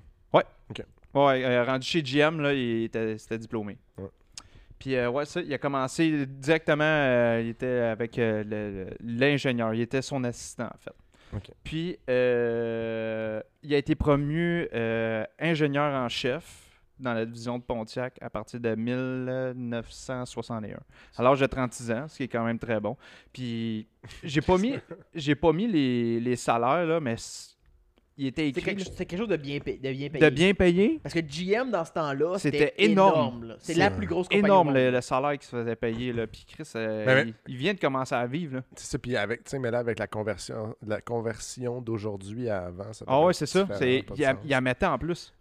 Ouais, euh, rendu chez GM, là, il était, diplômé. Ouais. Puis, euh, ouais, ça, il a commencé directement, il était avec l'ingénieur, il était son assistant, en fait. Ok. Puis, euh, il a été promu ingénieur en chef dans la division de Pontiac à partir de 1961. À l'âge de 36 ans, ce qui est quand même très bon. Puis, j'ai pas mis, j'ai pas mis les, les salaires, là, mais il était c'est écrit c'est quelque chose de bien, payé, de bien payé. de bien payé. Parce que GM, dans ce temps-là, C'était énorme. C'est C'est la plus grosse compagnie énorme le, salaire qu'il se faisait payer. Là. Puis Chris, euh, Mais- il, il vient de commencer à vivre. Là. C'est ça, puis avec, tu sais, mais là, avec la conversion, la conversion d'aujourd'hui à avant, ça Ah devait ouais, être c'est ça. il, a, sens. il en mettait en plus.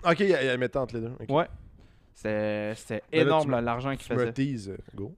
Ok, il y a, il y a mettait entre les deux. ok. Ouais. C'était, là, énorme l'argent qu'il Tu me faisait. teases, euh, go.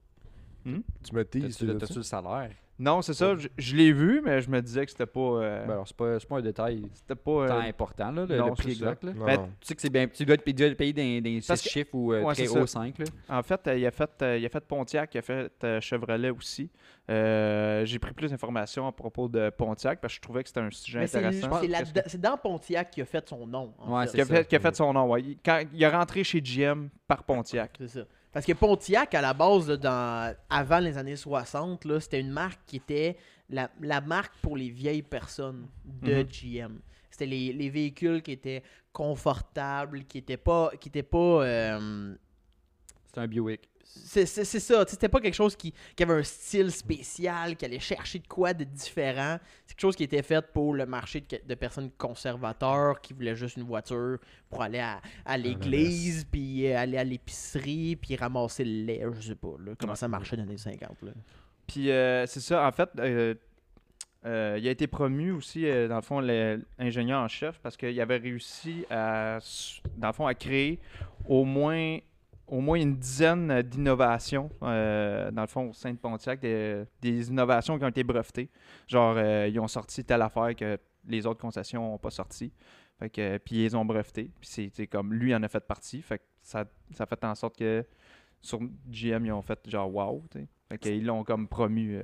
Hmm? Tu me teases, T'as-tu le salaire? Non, c'est ça. Je, je l'ai vu, mais je me disais que c'était pas. euh, Ben alors, c'est pas, c'est pas un détail c'était pas. tant euh, important, là, le, non, le prix exact. Là. Non, Ben. Tu sais que c'est bien. Tu dois être, tu dois dans Parce 6 que- chiffres ou euh, Ouais, très haut ça. 5. Là. En fait, euh, il, a fait euh, il a fait Pontiac, il a fait euh, Chevrolet aussi. Euh, J'ai pris plus d'informations à propos de Pontiac parce que je trouvais que c'était un sujet Mais intéressant. c'est dans Pontiac qu'il a fait son nom. en Ouais, fait. Qui a, c'est fait, qui a fait son nom, ouais. Il, quand, il est rentré chez GM par Pontiac. C'est ça. Parce que Pontiac, à la base, là, dans, avant les années 60, là, c'était une marque qui était la, la marque pour les vieilles personnes de Mhm. GM. C'était les, les véhicules qui étaient confortables, qui étaient pas. Qui étaient pas euh, C'est un Buick. C'est ça. C'était pas quelque chose qui, qui avait un style spécial, qui allait chercher de quoi de différent. C'est quelque chose qui était fait pour le marché de, de personnes conservateurs qui voulaient juste une voiture pour aller à, à l'église, puis aller à l'épicerie, puis ramasser le lait. Je sais pas là, comment ça marchait dans les années 50. Là. Puis euh, c'est ça, en fait, euh, euh, il a été promu aussi, dans le fond, l'ingénieur en chef parce qu'il avait réussi à, dans le fond, à créer au moins, au moins une dizaine euh, d'innovations, euh, dans le fond, au sein de Pontiac, des, innovations qui ont été brevetées. Genre, euh, ils ont sorti telle affaire que les autres concessions n'ont pas sorti. Fait que, puis ils ont brevetés. Puis c'est- comme lui en a fait partie. Fait que ça, ça a fait en sorte que sur GM, ils ont fait genre wow. tu sais. Fait qu'ils l'ont comme promu.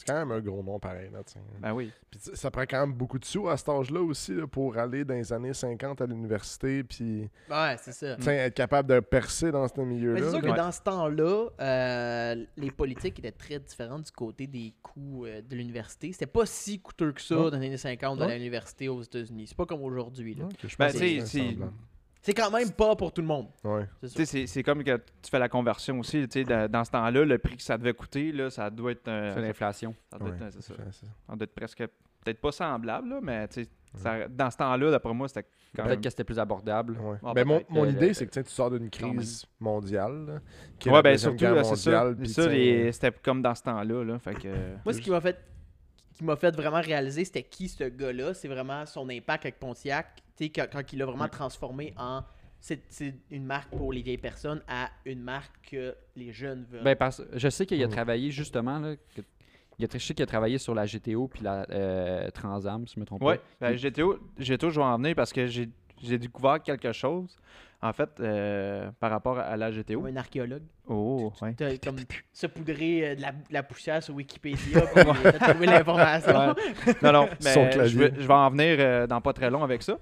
C'est quand même un gros nom pareil. Là, ben oui. Puis ça prend quand même beaucoup de sous à cet âge-là aussi là, pour aller dans les années 50 à l'université puis Ouais, c'est ça. tu sais, être capable de percer dans ce Mais milieu-là. c'est sûr que. Ouais. dans ce temps-là, euh, les politiques étaient très différentes du côté des coûts euh, de l'université. C'était pas si coûteux que ça Non. dans les années 50 d'aller à Non. l'université aux États-unis. C'est pas comme aujourd'hui. là. Je Ben, c'est c'est- quand même pas pour tout le monde. Ouais. C'est Tu sais, ça. c'est- c'est comme que tu fais la conversion aussi. tu sais, dans dans ce temps-là, le prix que ça devait coûter, là, ça doit être. un- C'est l'inflation. ça doit Ouais, être, c'est ça. c'est ça. Ça doit être presque. Peut-être pas semblable, là, mais tu sais, ça- dans ce temps-là, d'après moi, c'était quand Peut-être même. que c'était plus abordable. Ouais. Ah, Ben, mon, mon idée, c'est que tu sais, tu sors d'une crise mondiale. là, qui est Ouais, ben surtout, c'est ça. c'était comme dans ce temps-là. Là, fait que, Moi, ce qui m'a fait qui m'a fait vraiment réaliser c'était qui ce gars-là, c'est vraiment son impact avec Pontiac, quand, quand il l'a vraiment transformé en c'est une marque pour les vieilles personnes à une marque que les jeunes veulent. Ben, parce, je sais qu'il a travaillé justement. Là, que- il a, je sais qu'il a travaillé sur la GTO puis la euh, Transam, si je me trompe Ouais, pas. ben, GTO, GTO, je vais en venir parce que j'ai j'ai découvert quelque chose, en fait, euh, par rapport à la GTO. Comme un archéologue. Oh, ouais. T'as comme se poudrer euh, de la, de la poussière sur Wikipédia pour euh, trouver l'information. Non, non, mais je vais, je vais en venir euh, dans pas très long avec ça.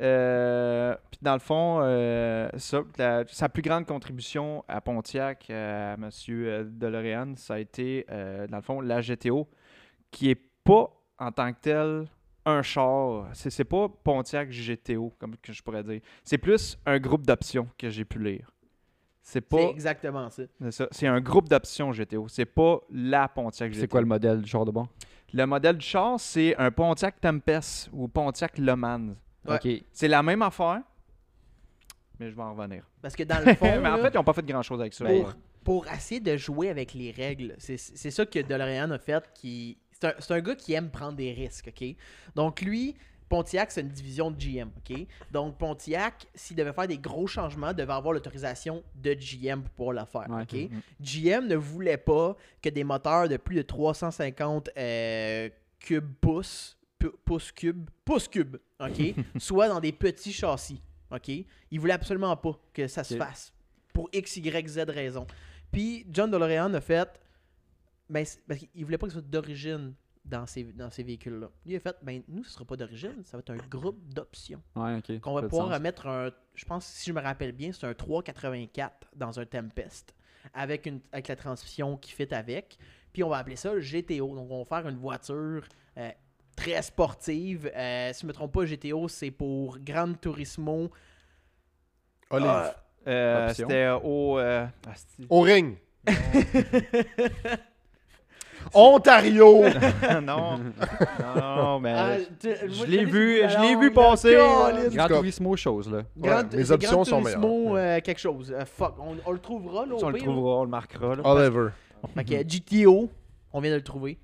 Euh, Puis dans le fond, euh, ça, la- sa plus grande contribution à Pontiac, euh, à M. DeLorean, ça a été, euh, dans le fond, la GTO, qui est pas en tant que tel un char. C'est c'est pas Pontiac GTO, comme que je pourrais dire. C'est plus un groupe d'options que j'ai pu lire. C'est C'est pas exactement ça. c'est ça. C'est un groupe d'options GTO. C'est pas la Pontiac GTO. C'est quoi le modèle du genre de bon? Le modèle du char, c'est un Pontiac Tempest ou Pontiac Le Mans. Ouais. Ok. C'est la même affaire, mais je vais en revenir. Parce que dans le fond, mais en là, fait, ils n'ont pas fait grand-chose avec ça. pour, pour essayer de jouer avec les règles, c'est c'est ça que DeLorean a fait. qui C'est un, c'est un gars qui aime prendre des risques, OK? Donc lui, Pontiac, c'est une division de GM, OK? Donc Pontiac, s'il devait faire des gros changements, devait avoir l'autorisation de GM pour pouvoir le faire, Ouais. OK? GM ne voulait pas que des moteurs de plus de 350 euh, cubes pouces, pouces cubes, pouces cubes, OK, soient dans des petits châssis, OK? Il voulait absolument pas que ça se fasse pour X, Y, Z raison. Puis John DeLorean a fait, ben, parce qu'il voulait pas que ce soit d'origine dans ces, dans ces véhicules-là. Lui a fait, ben nous, ce sera pas d'origine, ça va être un groupe d'options. Ouais. Qu'on va pouvoir mettre un. Je pense, si je me rappelle bien, c'est un 384 dans un Tempest. Avec, une, avec la transmission qui fit avec. Puis on va appeler ça le GTO. Donc on va faire une voiture euh, très sportive. Euh, si je ne me trompe pas, GTO, c'est pour Gran Turismo. Olive. Ah, Euh, Option. C'était au. euh, asti. Au ring. Ontario. non, non, non, mais. ah, tu- je l'ai vu- je l'ai la vu passer. Grand. Turismo chose, là. Ouais, c'est options Gran sont Turismo, meilleures. euh, quelque chose. Euh, fuck, on, on le trouvera là. on le trouvera, on le marquera. là. Oliver. Que GTO, on vient de le trouver.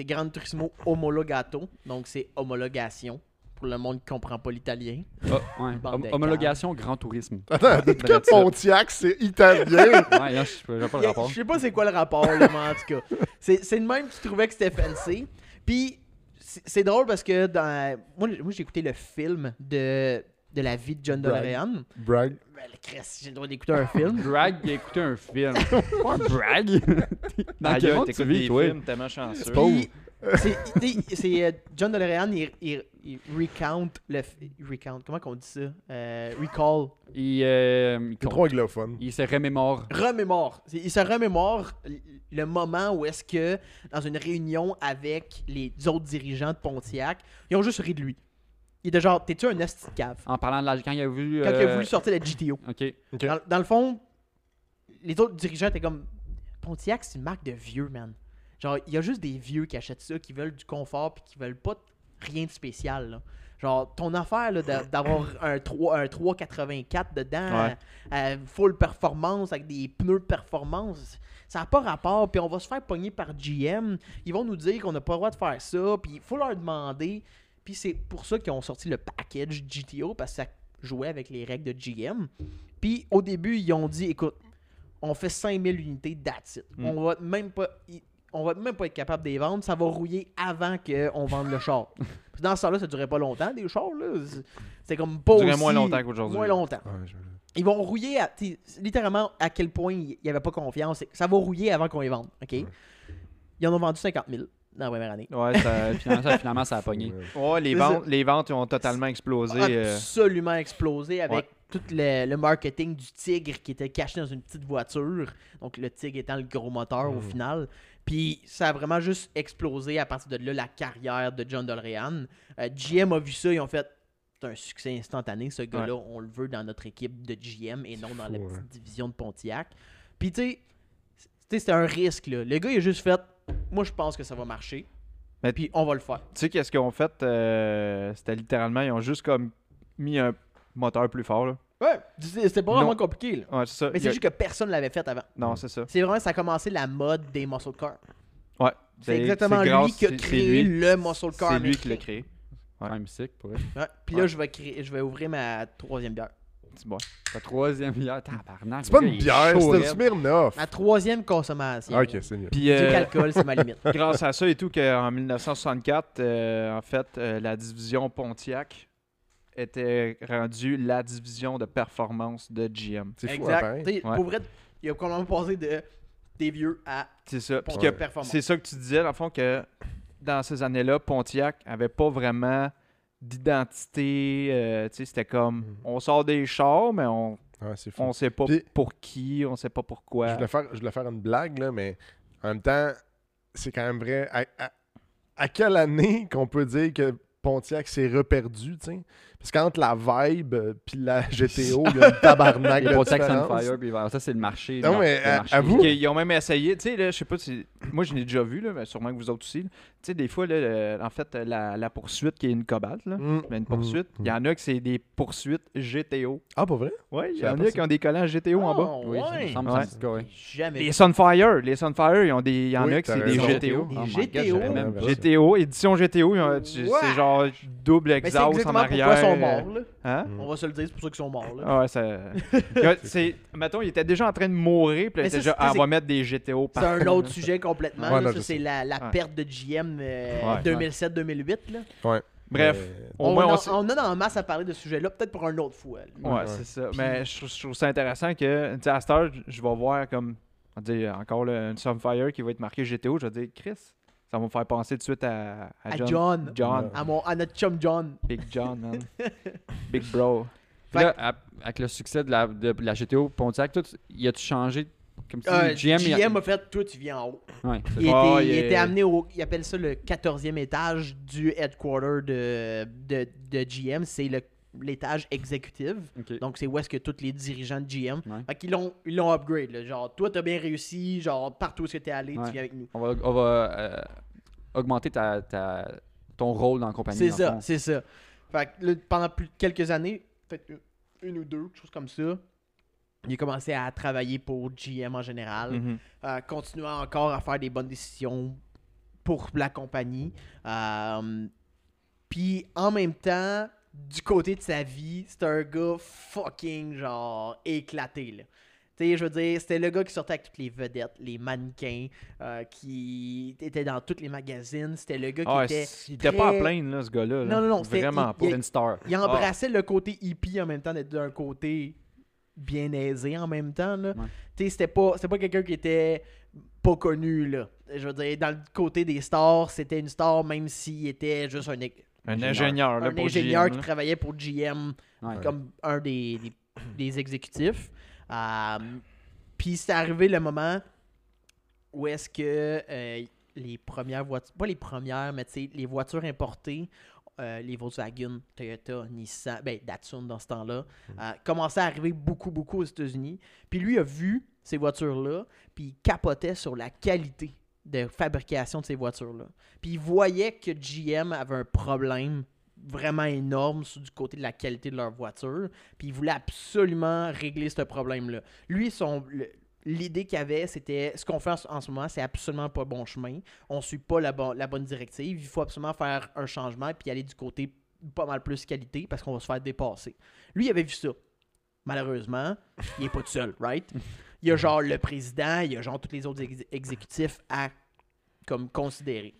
C'est Gran Turismo Homologato. Donc c'est homologation pour le monde qui comprend pas l'italien. Ah, ouais. Hom- homologation Grand Tourisme. Attends, depuis. Pontiac, c'est italien? Ouais, là, je sais pas, le rapport. Je sais pas c'est quoi le rapport, là, mais en tout cas. C'est c'est le même que tu trouvais que c'était fancy. Puis, c'est c'est drôle parce que dans. Moi, moi j'ai écouté le film de, de la vie de John Brag. DeLorean. Brag. Ben, le Christ, j'ai le droit d'écouter un film. Bragg, il a écouté un film. Pas brag. Dans quel monde tu t'écoutes vis, toi? films tellement chanceux. C'est euh, John DeLorean, il, il, il recount le. il recount, comment qu'on dit ça? Euh, Recall. Il, euh, il, trop anglophone. il se remémore. Remémore. Il se remémore le moment où est-ce que, dans une réunion avec les autres dirigeants de Pontiac, ils ont juste ri de lui. Il était genre, t'es-tu un esti de cave? En parlant de l'âge, quand il a vu. Quand il a euh, voulu sortir la GTO. Ok. Dans, dans le fond, les autres dirigeants étaient comme, Pontiac, c'est une marque de vieux, man. Genre, il y a juste des vieux qui achètent ça, qui veulent du confort, puis qui veulent pas rien de spécial, là. Genre, ton affaire d'avoir un 3 un 384 dedans, Ouais. euh, full performance, avec des pneus de performance, ça n'a pas rapport. Puis on va se faire pogner par GM. Ils vont nous dire qu'on n'a pas le droit de faire ça. Puis il faut leur demander. Puis c'est pour ça qu'ils ont sorti le package GTO, parce que ça jouait avec les règles de GM. Puis au début, ils ont dit écoute, on fait 5000 unités, that's it. Mm. On va même pas. y- On va même pas être capable de les vendre, ça va rouiller avant qu'on vende le char. Puis dans ce temps-là, ça durait pas longtemps, des chars, là. C'est- C'est comme pas Ça durait aussi- moins longtemps qu'aujourd'hui. Moins longtemps. Ouais, je- Ils vont rouiller à, littéralement à quel point il n'y avait pas confiance. Ça va rouiller avant qu'on les vende. OK? Ils en ont vendu 50 000 dans la première année. Ouais, ça- Finalement, ça, finalement, ça a pogné. Ouais. les, ventes, les ventes ont totalement explosé. euh, Absolument explosé avec Ouais. tout le, le marketing du Tigre qui était caché dans une petite voiture. Donc le Tigre étant le gros moteur au Mhm. final. Puis ça a vraiment juste explosé à partir de là la carrière de John DeLorean. Euh, GM a vu ça, ils ont fait c'est un succès instantané. Ce gars-là, on le veut dans notre équipe de GM et non dans la petite hein. division de Pontiac. Puis tu sais, tu sais, c'était un risque. Là. Le gars, il a juste fait moi, je pense que ça va marcher. Mais- Puis on va le faire. Tu sais, qu'est-ce qu'ils ont fait euh, C'était littéralement, ils ont juste comme mis un moteur plus fort. Là. Ouais, c'était pas Non. vraiment compliqué. Là. Ouais, c'est ça. Mais c'est a- juste que personne l'avait fait avant. Non, c'est ça. C'est vraiment, ça a commencé la mode des muscle cars. Ouais. C'est exactement lui grâce- qui a créé lui- le muscle car. C'est lui qui l'a créé. Quand même sick, pour vrai. Ouais. Puis là, Ouais. je vais, créer, je vais ouvrir ma troisième bière. C'est bon. Ta troisième bière, tabarnak. C'est pas une bière, c'est une. Smirnoff. Ma troisième consommation. Ok, c'est mieux. Puis, euh, qu'alcool, c'est ma limite. grâce à ça et tout, qu'en 1964, euh, en fait, euh, la division Pontiac était rendue la division de performance de GM. C'est fou, hein, exact. T'sais, Ouais. Pour vrai, il a complètement passé de des vieux à C'est ça. Ouais. performance. C'est ça que tu disais, dans le fond, que dans ces années-là, Pontiac avait pas vraiment d'identité. euh, tu sais, c'était comme, Mhm. on sort des chars, mais on, sait pas Puis- pour qui, on sait pas Je pourquoi. voulais, faire, je voulais faire une blague, là, mais en même temps, c'est quand même vrai. À, à- à quelle année qu'on peut dire que Pontiac s'est reperdu, tu sais? Parce qu'entre la vibe euh, puis la GTO, il y a une tabarnak Il y a. Fire, puis voilà, ça, c'est le marché. Non, mais, à- marché. Puis qu'ils ont même essayé, tu sais, là, je sais pas si. Moi, je l'ai déjà vu, là, mais sûrement que vous autres aussi. Tu sais, des fois, là, en fait, la, la poursuite qui est une cobalt, là, Mm. mais une poursuite, il Mm. y en a que c'est des poursuites GTO. Ah, pas vrai? Ouais, il Je y en a qui ont des collants GTO en bas. Oui, ça me ouais. Jamais. Les Sunfire, les Sunfire, ils ont des, il y en Oui, a que c'est des. GTO. GTO. GTO, édition GTO, ils c'est genre double exhaust en arrière. Sont morts. Là. Hein? Mm. On va se le dire, c'est pour ça qu'ils sont morts. Là. Ah ouais, ça. C'est, mettons, il était déjà en train de mourir, puis là, Mais il était ça, déjà, c'est- ah, on va mettre des GTO C'est partout. un autre sujet complètement. Ouais, là. non, ça, je c'est sais. la, la Ouais. perte de GM euh, Ouais. 2007-2008. là. Bref, Euh, au on, moins, on en- sait- on a en masse à parler de ce sujet-là, peut-être pour une autre fois. là. Ouais, Ouais. c'est ça. Puis- Mais je, trouve- je trouve ça intéressant que, tu sais, à cette heure, je- vais voir comme, on va dire, encore une Sunfire qui va être marqué GTO. Je vais dire, Chris, ça va me faire penser tout de suite à, à À John. John. John. Ouais. À, mon, à notre chum John. Big John, man. Big bro. Puis là, avec le succès de la, de la GTO Pontiac, tout, y a-tu changé? Comme si Euh, GM, il a- GM a fait Toi, tu viens en haut. Ouais, c'est Il, était, il était amené au. Il appelle ça le 14e étage du headquarter de, de, de GM. C'est le- l'étage exécutif. Donc, c'est où est-ce que tous les dirigeants de GM. Ouais. Fait qu'ils l'ont, ils l'ont upgrade. là. Genre, toi, t'as bien réussi. Genre, partout où est-ce que t'es allé, Ouais. tu viens avec nous. On va, on va euh, augmenter ta, ta- ton rôle dans la compagnie. C'est ça, c'est ça. Fait que là, pendant plus de quelques années, peut-être une, une ou deux, quelque chose comme ça, il a commencé à travailler pour GM en général, Mhm. euh, continuant encore à faire des bonnes décisions pour la compagnie. Euh, Puis en même temps, du côté de sa vie, c'est un gars fucking genre éclaté là. Tu sais, je veux dire, c'était le gars qui sortait avec toutes les vedettes, les mannequins, euh, qui était dans tous les magazines. C'était le gars qui Ah, était. il était pas à plaindre, là, ce gars-là. là. Non, non, non, c'était- Vraiment il- pas. il- une star. Il embrassait le côté hippie en même temps d'être d'un côté bien aisé en même temps. Là. Ouais. Tu sais, C'était pas, c'était pas quelqu'un qui était pas connu. Là. Je veux dire, dans le côté des stars, c'était une star même s'il était juste un, Un Ingénieur. ingénieur, là, un pour ingénieur GM, qui là. travaillait pour GM Ouais. comme un des, des, des exécutifs. Euh, Puis c'est arrivé le moment où est-ce que euh, les premières voitures, pas les premières, mais tu sais, les voitures importées, euh, les Volkswagen, Toyota, Nissan, ben Datsun dans ce temps-là, euh, commençaient à arriver beaucoup, beaucoup aux États-Unis. Puis lui a vu ces voitures-là, puis il capotait sur la qualité de fabrication de ces voitures-là. Puis il voyait que GM avait un problème vraiment énorme du côté de la qualité de leur voiture. Puis il voulait absolument régler ce problème-là. Lui, son, l'idée qu'il avait, c'était ce qu'on fait en, ce moment, c'est absolument pas bon chemin. On suit pas la, la bonne directive. Il faut absolument faire un changement puis aller du côté pas mal plus qualité parce qu'on va se faire dépasser. Lui, il avait vu ça. Malheureusement, il est pas tout seul, right? Il y a genre le président, il y a genre tous les autres ex- exécutifs à comme considérer.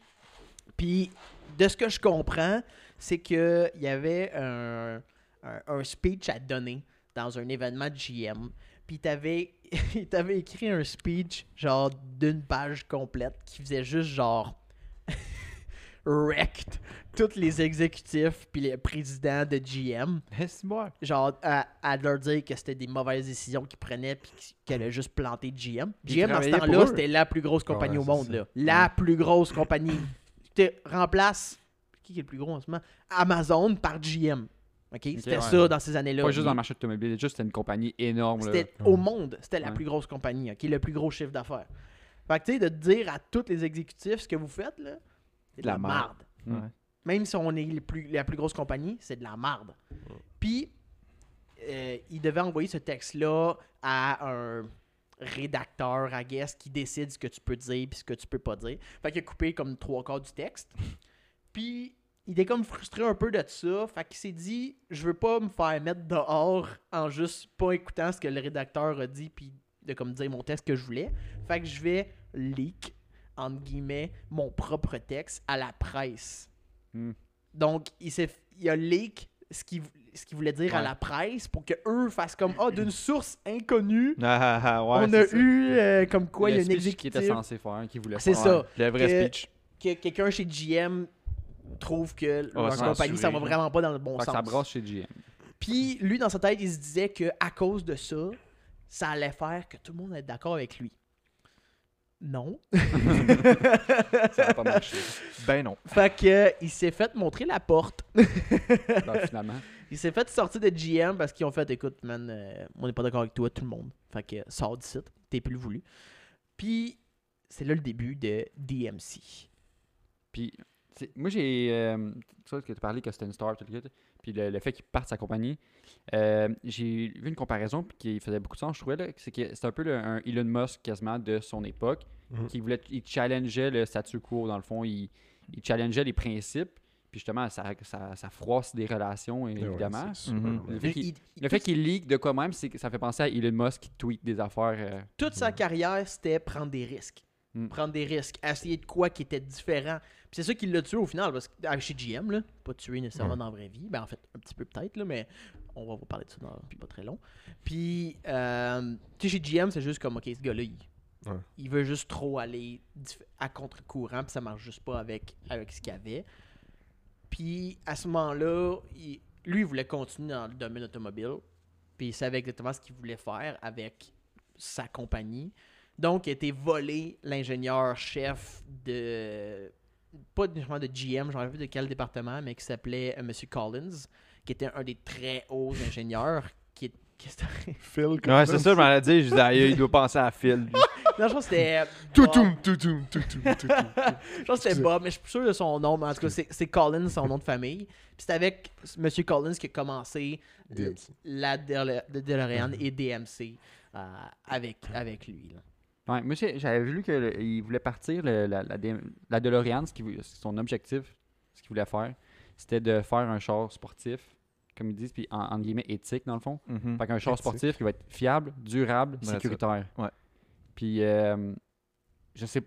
Puis, de ce que je comprends, c'est qu'il y avait un, un, un speech à donner dans un événement de GM. Puis, t'avais- il t'avait écrit un speech, genre, d'une page complète, qui faisait juste, genre, wrecked tous les exécutifs puis les présidents de GM Eh, c'est bon. genre à, à leur dire que c'était des mauvaises décisions qu'ils prenaient puis qu'elle a juste planté GM. Ils GM dans ce temps-là, c'était la plus grosse compagnie Ouais, au monde là. La plus grosse compagnie. Tu remplaces qui est le plus gros en ce moment? Amazon par GM. OK, c'était ouais. ça dans ces années-là. Pas juste dans le marché automobile, juste c'était une compagnie énorme. C'était au monde, c'était la plus grosse compagnie, OK, le plus gros chiffre d'affaires. Fait que tu sais de dire à tous les exécutifs ce que vous faites là, c'est de la La marde. Mm. Ouais. Même si on est plus, la plus grosse compagnie, c'est de la marde. Puis, euh, il devait envoyer ce texte-là à un rédacteur, I guess, qui décide ce que tu peux dire puis ce que tu peux pas dire. Fait qu'il a coupé comme trois quarts du texte. Puis, il était comme frustré un peu de ça. Fait qu'il s'est dit, je veux pas me faire mettre dehors en juste pas écoutant ce que le rédacteur a dit puis de comme dire mon texte que je voulais. Fait que je vais leak, entre guillemets, mon propre texte à la presse. Hmm. Donc, il, s'est, il a leak ce qu'il, ce qu'il voulait dire à la presse pour que eux fassent comme Ah, d'une source inconnue, Ah, ah, ah, ouais, on a ça. eu euh, comme quoi Le il y a une speech qui était censé faire, qui voulait C'est faire. ça. Le vrai que- speech. Que quelqu'un chez GM trouve que leur censurer, compagnie, ça va vraiment pas dans le bon Fait que sens. ça brasse chez GM. Puis lui, dans sa tête, il se disait que à cause de ça, ça allait faire que tout le monde allait être d'accord avec lui. Non. Ça n'a pas marché. Ben non. Fait que euh, il s'est fait montrer la porte. Ben, finalement. Il s'est fait sortir de GM parce qu'ils ont fait écoute, man, euh, on n'est pas d'accord avec toi, tout le monde. Fait que sors d'ici, t'es plus voulu. Puis c'est là le début de DMC. Puis, moi, j'ai. euh, tu vois, que tu parlais que c'était une star, tout le Puis le, le fait qu'il parte sa compagnie, euh, j'ai vu une comparaison puis qui faisait beaucoup de sens, je trouvais. là, C'est que c'est un peu le- un Elon Musk quasiment de son époque, Mhm. qui voulait. Il challengeait le statu quo, dans le fond. Il, il challengeait les principes. Puis justement, ça, ça, ça froisse des relations, Ouais, évidemment. super Mhm. Le fait Il- qu'il qu'il leak de quoi même, ça fait penser à Elon Musk qui tweet des affaires. euh, toute sa carrière, c'était prendre des risques. Mm. Prendre des risques, essayer de quoi qui était différent. C'est ça qui l'a tué au final, parce que chez GM, là, pas tué nécessairement dans la vraie vie. Ben en fait, un petit peu peut-être, là, mais on va vous parler de ça dans pas très long. Puis, euh, tu sais, chez GM, c'est juste comme, ok, ce gars-là, il, Ouais. il veut juste trop aller à contre-courant, puis ça marche juste pas avec, avec ce qu'il y avait. Puis à ce moment-là, lui, il voulait continuer dans le domaine automobile. Puis il savait exactement ce qu'il voulait faire avec sa compagnie. Donc, il a été volé l'ingénieur-chef de. Pas nécessairement de GM, j'en ai vu de quel département, mais qui s'appelait euh, Monsieur Collins, qui était un des très hauts ingénieurs. Qui est? Phil Ouais, Collins. c'est ça, je m'en ai dit. Je disais, ah, il doit penser à Phil. lui. non, je pense que c'était. euh, Toutoum, toutoum, toutoum, toutoum. Je pense que c'était. Bob, mais je suis plus sûr de son nom. Mais en tout cas, c'est Collins, son nom de famille. Puis c'est avec Monsieur Collins qui a commencé DMC. la DeLorean et DMC euh, avec, avec lui. là. Ouais, moi, j'avais vu qu'il voulait partir le- la, la, la DeLorean, ce qui son objectif, ce qu'il voulait faire, c'était de faire un char sportif, comme ils disent, puis en, guillemets éthique dans le fond. Mhm. Fait qu'un char Éthique. sportif qui va être fiable, durable, Ouais, sécuritaire. Ouais. Puis, euh, je sais,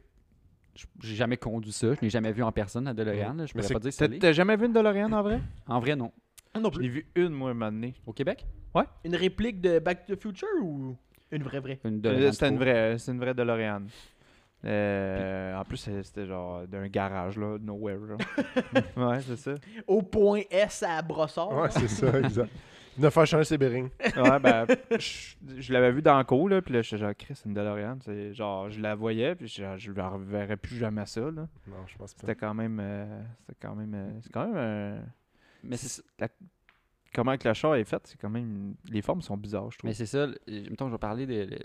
j'ai jamais conduit ça, je l'ai jamais vu en personne à DeLorean. là, Je pourrais pas dire si T'as ça l'est. t'as jamais vu une DeLorean en vrai? En vrai, non. Non Je l'ai vu une, moi, un moment donné. Au Québec? Une réplique de Back to the Future ou? Une vraie vraie Une Euh, DeLorean. C'était une vraie, c'était une vraie DeLorean. Euh, en plus, c'est- c'était genre d'un garage, là, nowhere. Genre. ouais, c'est ça. Au point S à Brossard. Ouais, c'est ça, exact. Ne faire changer ses bearings. Ouais, ben, je, je l'avais vu dans le cours, là, puis là, j'étais genre, Chris, c'est une DeLorean. C'est genre, je la voyais, puis genre, je ne reverrai plus jamais ça, là. Non, je pense pas. C'était quand même. euh, c'était quand même. euh, c'est quand même. euh, Mais c'est comment que le char est fait, c'est quand même. Les formes sont bizarres, je trouve. Mais c'est ça, le- mettons, je vais parler de. le-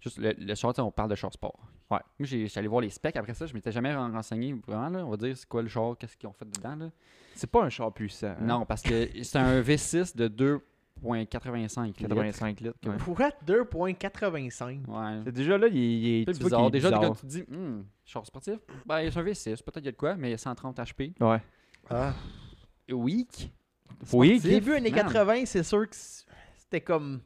juste le, le char, tu sais, on parle de char sport. Ouais. Moi, j'ai- j'étais allé voir les specs après ça, je m'étais jamais ren- renseigné vraiment, là. On va dire c'est quoi le char, qu'est-ce qu'ils ont fait dedans, là. C'est pas un char puissant. hein. Non, parce que c'est un V6 de 2,85 litres. 85 litres. ouais. What 2.85 Ouais. C'est déjà là, il, est- il est. Tu vois bizarre. est Déjà, bizarre. quand tu te dis, hum, char sportif, ben, c'est un V6, peut-être il y a de quoi, mais 130 HP. Ouais. Ah, Weak. Oui, J'ai vu années man. 80, c'est sûr que c'était comme.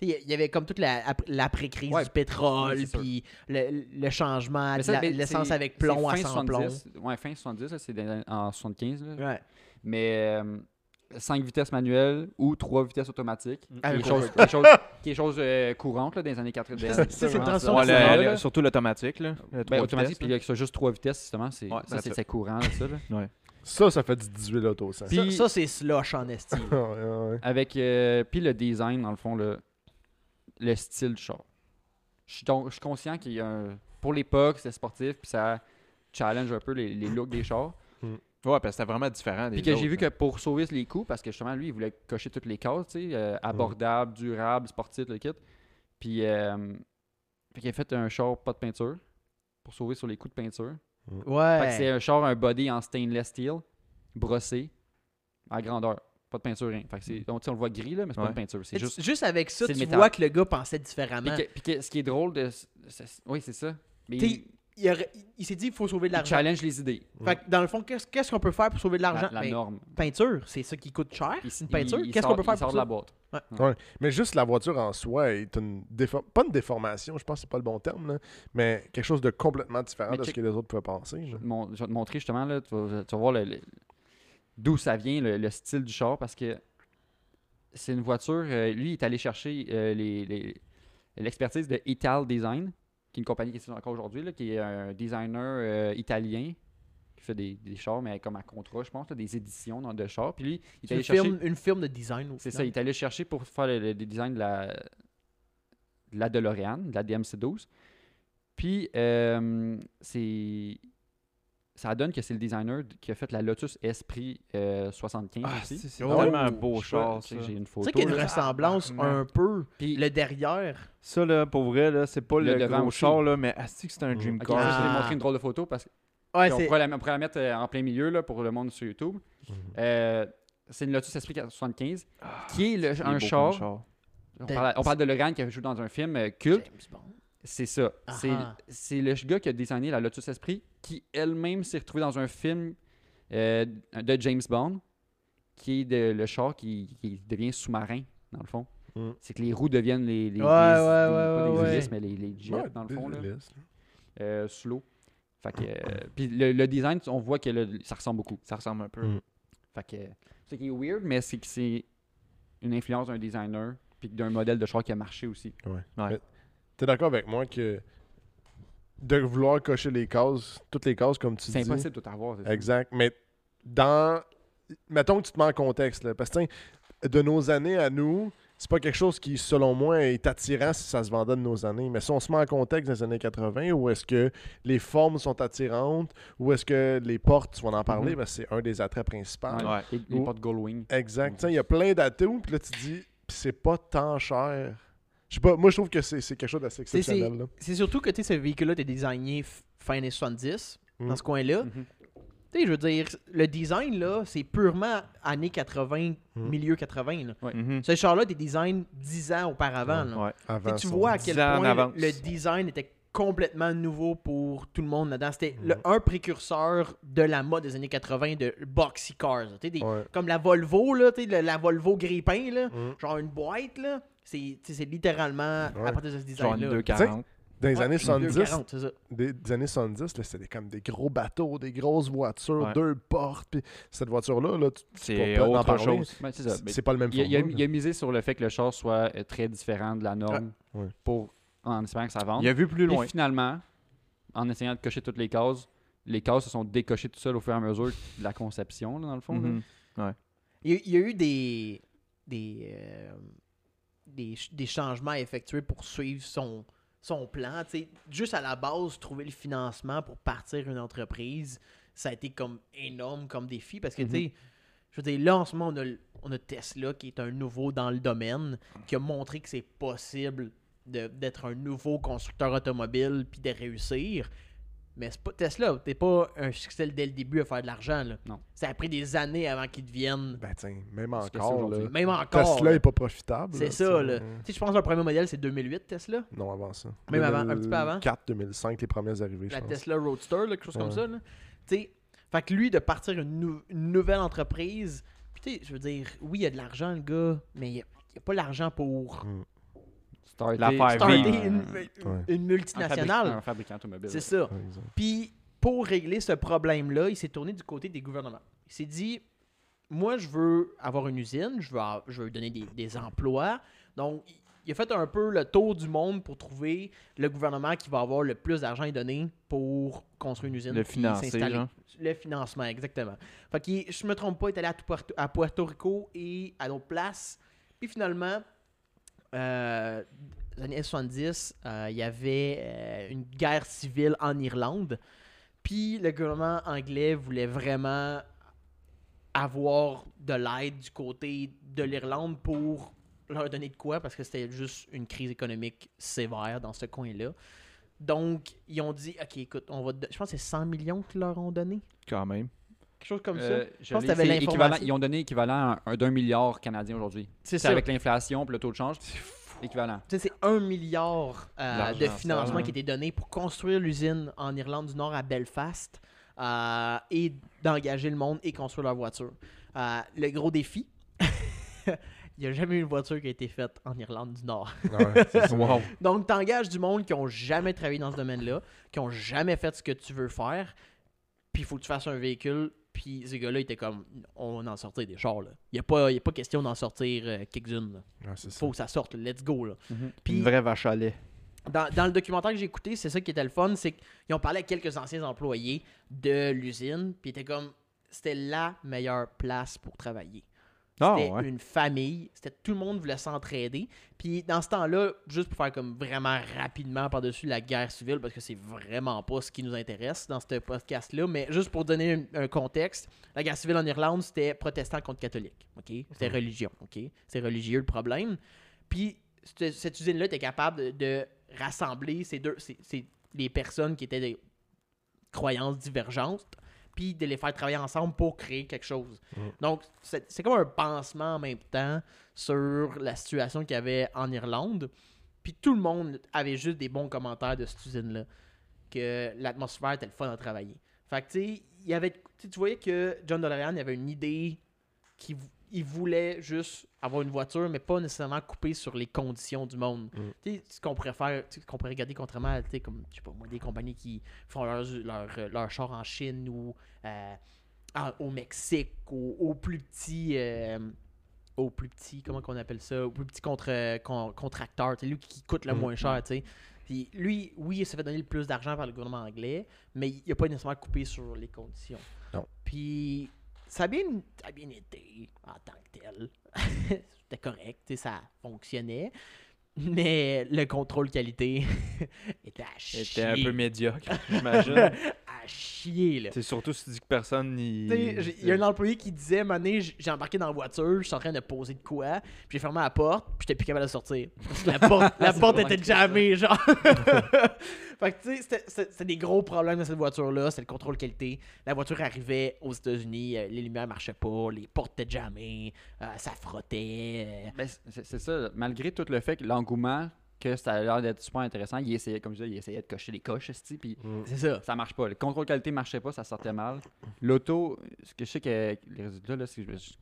Il y avait comme toute la- ap- l'après-crise Ouais. du pétrole, sûr. puis le, le changement, ben, l'essence avec plomb à 100 fin plomb. 70, Ouais, fin 70, là, c'est en 75. Là. Ouais. Mais 5 vitesses manuelles ou 3 vitesses automatiques. Qui est Avec quelque chose, auto- quelque chose, qui est chose euh, courante là, dans les années 80. Ça, c'est- Ouais, le- surtout l'automatique, Ben, automatique, puis ça, juste 3 vitesses, justement, c'est, courant, là, ça. là. Ça, ça fait du 18 auto, ça. Puis- Ça, ça, c'est slush en estime. Ouais, ouais, ouais. Avec, euh, puis le design, dans le fond, le, le style du char. Je suis, donc- je suis conscient qu'il y a un... Pour l'époque, c'est sportif, puis ça challenge un peu les, les looks des chars. Ouais, parce que c'était vraiment différent des Puis que j'ai autres, vu là. que pour sauver les coûts, parce que justement, lui, il voulait cocher toutes les cases, tu sais, euh, abordable, durable, sportif, le kit. Puis, euh, fait qu'il a fait un char pas de peinture pour sauver sur les coûts de peinture. Fait que c'est Ouais. un char, un body en stainless steel, brossé, à grandeur. Pas de peinture, rien. Fait que c'est, donc, tu sais, on le voit gris, là, mais c'est pas Ouais. de peinture. C'est juste. Juste avec ça, tu métal. vois que le gars pensait différemment. Puis, que- puis que ce qui est drôle de. oui, c'est ça. Mais T'sais, il, Il, aurait- il s'est dit il faut sauver de il l'argent. challenge les idées. Fait que dans le fond, qu'est-ce qu'est-ce qu'on peut faire pour sauver de l'argent? La, la Ben, norme. Peinture, c'est ça qui coûte cher. Il- Une peinture, il qu'est-ce sort- qu'on peut faire il sort pour de la ça? boîte. Mais juste la voiture en soi est une défor- pas une déformation, je pense que c'est pas le bon terme, là, mais quelque chose de complètement différent Mais de ce check- que les autres pouvaient penser. là. Je vais te mon- je vais te montrer justement, là, tu, vas, tu vas voir le- le- d'où ça vient, le, le style du char, parce que c'est une voiture. euh, lui, il est allé chercher euh, les- les- l'expertise de Ital Design, qui est une compagnie qui existe encore aujourd'hui, qui est un designer euh, italien qui fait des, des chars, mais comme à contrat, je pense, là, des éditions dans- de chars. Puis lui, il est allé une chercher. firme, une firme de design. C'est ça, il est allé chercher pour faire le, le design de la, de la DeLorean, de la DMC-12. Puis, euh, c'est... Ça donne que c'est le designer qui a fait la Lotus Esprit euh, 75 Ah, aussi. c'est Oh, tellement un beau char, que J'ai une Tu sais qu'il y a une là. ressemblance Tabarnak. un peu. Puis, Le derrière. Ça, là, pour vrai, là, c'est pas Le le, devant gros aussi. char, là, mais asti que c'est un dream car. je vais Ah. montrer une drôle de photo parce Ouais, pourrait la, on pourrait la mettre euh, en plein milieu là, pour le monde sur YouTube. Mhm. Euh, c'est une Lotus Esprit 75 Ah, qui est le- est un char. On parle, on parle de Logan qui a joué dans un film euh, culte. C'est ça. Ah C'est, c'est le gars qui a designé la Lotus Esprit qui elle-même s'est retrouvé dans un film euh, de James Bond qui est de- le char qui, qui devient sous-marin, dans le fond. Mm. C'est que les roues deviennent les. les- Ouais, les- ouais, des- ouais, pas ouais, hélices, ouais. mais les, les jets, Ouais, dans le fond, là, euh, sous l'eau. Fait que, euh, puis le, le design, on voit que le- ça ressemble beaucoup. Ça ressemble un peu. Mm. Fait que, c'est qui est weird, mais c'est que c'est une influence d'un designer puis d'un modèle de char qui a marché aussi. Ouais. T'es d'accord avec moi que de vouloir cocher les cases, toutes les cases comme tu C'est dis. impossible de tout avoir. c'est ça. Exact. Mais dans. Mettons que tu te mets en contexte, là, parce que tiens, de nos années à nous, c'est pas quelque chose qui, selon moi, est attirant si ça se vendait de nos années. Mais si on se met en contexte des années 80, où est-ce que les formes sont attirantes, où est-ce que les portes, tu vas en parler, parce que c'est un des attraits principaux. Ouais. Ouais. Les, portes Goldwing. Exact. Tu sais, Il y a plein d'atouts, puis là, tu te dis, puis c'est pas tant cher. Je sais pas, moi, je trouve que c'est quelque chose d'assez exceptionnel. C'est surtout que tu sais, ce véhicule-là était designé fin des 70, Mm. dans ce coin-là. Mhm. Tu sais, je veux dire, le design, là, c'est purement années 80, Mm. milieu 80. là. Mhm. Ce char-là, des designs 10 ans auparavant. là. Ouais. Tu Avant vois à quel 10 ans en point le design était complètement nouveau pour tout le monde là-dedans. C'était Mhm. un précurseur de la mode des années 80 de boxy cars. Tu sais, des- Ouais. Comme la Volvo, là, tu sais, le- la Volvo grille-pain, là, Mm. genre une boîte, là. C'est littéralement à Ouais. partir de ce design-là. une 240. Dans les Ouais, années une 70, 240, c'est ça. des, des années 70, là, c'était comme des gros bateaux, des grosses voitures, Ouais. deux portes. Puis cette voiture-là, là, tu- C'est autre parler. chose. C'est ça. c'est Mais c'est pas le même il, a, il a- format, il a misé sur le fait que le char soit euh, très différent de la norme Ouais. pour en espérant que ça vende. Il a vu plus loin. finalement, en essayant de cocher toutes les cases, les cases se sont décochées tout seules au fur et à mesure de la conception, là, dans le fond. là. Mhm. Il y, a, il y a eu des des, euh, des, ch- des changements effectués pour suivre son, son plan. Juste à la base, trouver le financement pour partir une entreprise, ça a été comme énorme comme défi parce que, tu sais, je veux dire, là, en ce moment, on a, le- on a Tesla qui est un nouveau dans le domaine, qui a montré que c'est possible d'être un nouveau constructeur automobile puis de réussir. Mais c'est pas Tesla, t'es pas un succès dès le début à faire de l'argent. là. Non. Ça a pris des années avant qu'ils deviennent Ben, tiens, même encore, là, même encore. Tesla n'est pas profitable. C'est ça, tu là. sais. Tu sais, je pense que le premier modèle, c'est 2008, Tesla. Non, avant ça. Même avant, un petit peu avant. 2004, 2005, les premières arrivées, je La pense. Tesla Roadster, là, quelque chose comme ça. Là. Tu sais, fait que lui, de partir une, nou- une nouvelle entreprise, puis sais, je veux dire, oui, il y a de l'argent, le gars, mais il n'y a, il y a pas l'argent pour Starter, starter une, Ouais. une un multinationale. Un fabricant automobile. C'est ça. Puis, pour régler ce problème-là, il s'est tourné du côté des gouvernements. Il s'est dit, moi, je veux avoir une usine, je veux, avoir- je veux donner des, des emplois. Donc, il a fait un peu le tour du monde pour trouver le gouvernement qui va avoir le plus d'argent à donner pour construire une usine. Le financer, s'installer. genre. Le financement, exactement. Fait que, je me trompe pas, il est allé à Puerto, à Puerto Rico et à d'autres places. Puis finalement, euh, les années 70, euh, il y avait euh, une guerre civile en Irlande. Puis le gouvernement anglais voulait vraiment avoir de l'aide du côté de l'Irlande pour leur donner de quoi parce que c'était juste une crise économique sévère dans ce coin-là. Donc, ils ont dit, OK, écoute, on va je pense que c'est 100 millions qu'ils leur ont donné. Quand même. Quelque chose comme Euh, ça. je pense que c'est équivalent- Ils ont donné équivalent à un- d'un milliard canadien aujourd'hui. C'est C'est ça. avec l'inflation et le taux de change. Équivalent. Tu sais, c'est un milliard euh, de ça, financement hein. qui a été donné pour construire l'usine en Irlande du Nord à Belfast euh, et d'engager le monde et construire leur voiture. Euh, le gros défi, il n'y a jamais eu une voiture qui a été faite en Irlande du Nord. Ouais, c'est ça. Wow. Donc, tu engages du monde qui ont jamais travaillé dans ce domaine-là, qui ont jamais fait ce que tu veux faire, puis il faut que tu fasses un véhicule. Puis ces gars-là étaient comme, on va en sortir des chars. Il n'y a, pas- y a pas question d'en sortir euh, quelques-unes. Ouais, ça. faut que ça sorte, let's go. Là. Puis Une vraie vache à lait. dans, dans le documentaire que j'ai écouté, c'est ça qui était le fun, c'est qu'ils ont parlé à quelques anciens employés de l'usine, puis était comme, c'était la meilleure place pour travailler. C'était ouais. une famille, c'était tout le monde voulait s'entraider. Puis dans ce temps-là, juste pour faire comme vraiment rapidement par-dessus la guerre civile, parce que c'est vraiment pas ce qui nous intéresse dans ce podcast-là, mais juste pour donner un, un contexte, la guerre civile en Irlande, c'était protestant contre catholique. ok? C'était religion. ok? C'est religieux le problème. Puis cette, cette usine-là était capable de, de rassembler ces deux, ces, ces- les personnes qui étaient des croyances divergentes, puis de les faire travailler ensemble pour créer quelque chose. Mm. Donc, c'est comme un pansement en même temps sur la situation qu'il y avait en Irlande. Puis tout le monde avait juste des bons commentaires de cette usine-là. Que l'atmosphère était le fun à travailler. Fait que, tu sais, il y avait. tu voyais que John DeLorean avait une idée vou- il voulait juste avoir une voiture, mais pas nécessairement couper sur les conditions du monde. Mm. Tu sais, ce qu'on pourrait faire, ce qu'on pourrait regarder contrairement à, tu sais, comme, je sais pas moi, des compagnies qui font leur, euh, leur char en Chine ou euh, en- au Mexique, au, au plus petit. euh, au plus petit, comment qu'on appelle ça, au plus petit contre, con- contracteur, lui qui coûte le Mm. moins cher, tu sais. Puis lui, oui, il s'est fait donner le plus d'argent par le gouvernement anglais, mais il n'a pas nécessairement coupé sur les conditions. Non. Puis ça a bien, ça a bien été en tant que tel. C'était correct, ça fonctionnait. Mais le contrôle qualité était à chier. C'était un peu médiocre, j'imagine. à chier, là. C'est surtout si tu dis que personne n'y. Il y a un employé qui disait, j- j'ai embarqué dans la voiture, je suis en train de poser de quoi, puis j'ai fermé la porte, puis j'étais plus capable de sortir. Parce que la porte, la porte était jammée, genre. fait que tu sais, c'était- c'était c'était des gros problèmes de cette voiture-là, c'est le contrôle qualité. La voiture arrivait aux États-Unis, euh, les lumières marchaient pas, les portes étaient jammées, euh, ça frottait. euh. Ben, c'est c'est ça. Malgré tout le fait que l'engouement que ça a l'air d'être super intéressant. Il essayait, comme je disais, il essayait de cocher les coches, puis Mm. C'est ça. ça marche pas. Le contrôle qualité marchait pas, ça sortait mal. L'auto, ce que je sais que les résultats, là, c'est que je-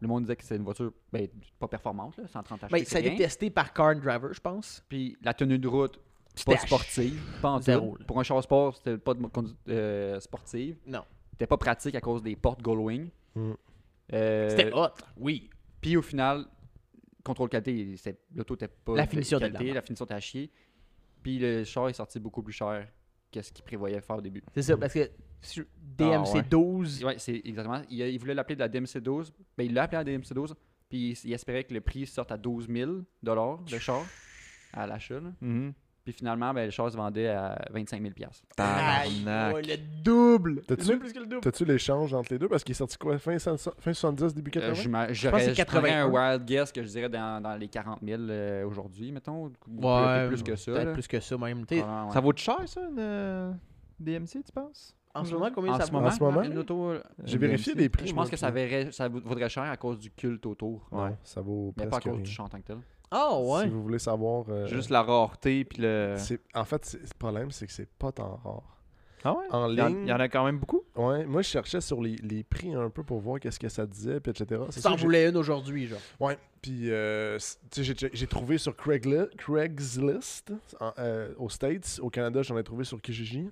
le monde disait que c'est une voiture ben, pas performante, là, 130 HP. Ben, ça a été testé par Car Driver, je pense. Puis la tenue de route, C'était pas sportive, pas en Zéro. Pour un char sport, c'était pas de mo- condu- euh, sportive. Non. C'était pas pratique à cause des portes Goldwing. Mm. Euh, C'était hot, oui. Puis au final, contrôle qualité, l'auto était pas La finition était la qualité, merde. la finition était à chier. Puis le char est sorti beaucoup plus cher que ce qu'il prévoyait faire au début. C'est ça, parce que sur DMC ouais. 12, Ouais, c'est exactement. Il, voulait l'appeler de la DMC12. Ben, il l'a appelé la DMC12. Puis il, il espérait que le prix sorte à 12 000 le char à l'achat. Mhm. Puis finalement, ben, le char se vendait à 25 000 aïe, Tabarnak. ouais, le double. T'as-tu- Même plus que le double. T'as-tu l'échange entre les deux? Parce qu'il est sorti quoi? Fin, fin 70, début 80? Euh, je pense que c'est je prendrais un 81. wild guess que je dirais dans, dans les 40 000 euh, aujourd'hui, mettons. ou Ouais, peut-être plus que ça. Peut-être là. plus que ça même. Ouais. Ça vaut de cher, ça, une euh, DMC, tu penses? En ce moment, combien en ça ce vaut? moment, En ce moment? une auto, euh, J'ai vérifié DMC. les prix. je pense que ça, verrait- ça vaudrait cher à cause du culte autour. Non, ça vaut Mais pas à cause rien. du char en tant que tel. Ah ouais. Si vous voulez savoir... euh, Juste la rareté, puis le. En fait, le problème, c'est que c'est pas tant rare. Ah ouais? En Il y en- ligne- Il y en a quand même beaucoup? Ouais, moi, je cherchais sur les, les prix un peu pour voir qu'est-ce que ça disait, puis etc. T'en voulais une aujourd'hui, genre. Ouais, puis euh, c- tu sais, j'ai- j'ai trouvé sur Craigli- Craigslist en- euh, aux States. Au Canada, j'en ai trouvé sur Kijiji.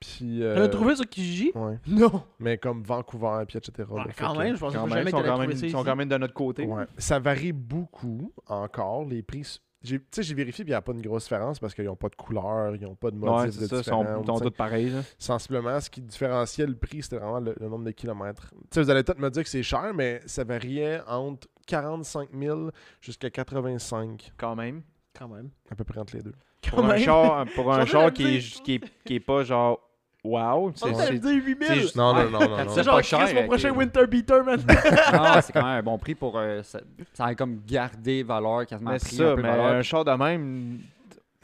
Puis. T'en euh, trouvé sur Kijiji? Ouais, Non. mais comme Vancouver, puis etc. Ouais, fait quand que- même, je pas même, jamais ils que sont quand même, trouver ça ils sont ici. quand même de notre côté. Ouais. Ça varie beaucoup encore, les prix. J'ai- Tu sais, j'ai vérifié, puis il n'y a pas une grosse différence parce qu'ils n'ont pas de couleur, ils n'ont pas de Ouais, motif c'est de ça, ils différent, sont, sont tous pareils. là. Sensiblement, ce qui différenciait le prix, c'était vraiment le, le nombre de kilomètres. Tu sais, vous allez peut-être me dire que c'est cher, mais ça variait entre 45 000 jusqu'à 85, Quand même. Quand même. à peu près entre les deux. Pour un char, pour un char qui est, qui, est, qui est pas genre wow. Je C'est, pensais c'est- dire 8000. c'est juste- Non, non, non, non, non. C'est C'est genre pas Chris, cher, mon ok. prochain Winter Beater, man. non, c'est quand même un bon prix pour. euh, ça, ça a comme gardé valeur, quasiment mais pris c'est ça, un peu mais valeur. un char de même,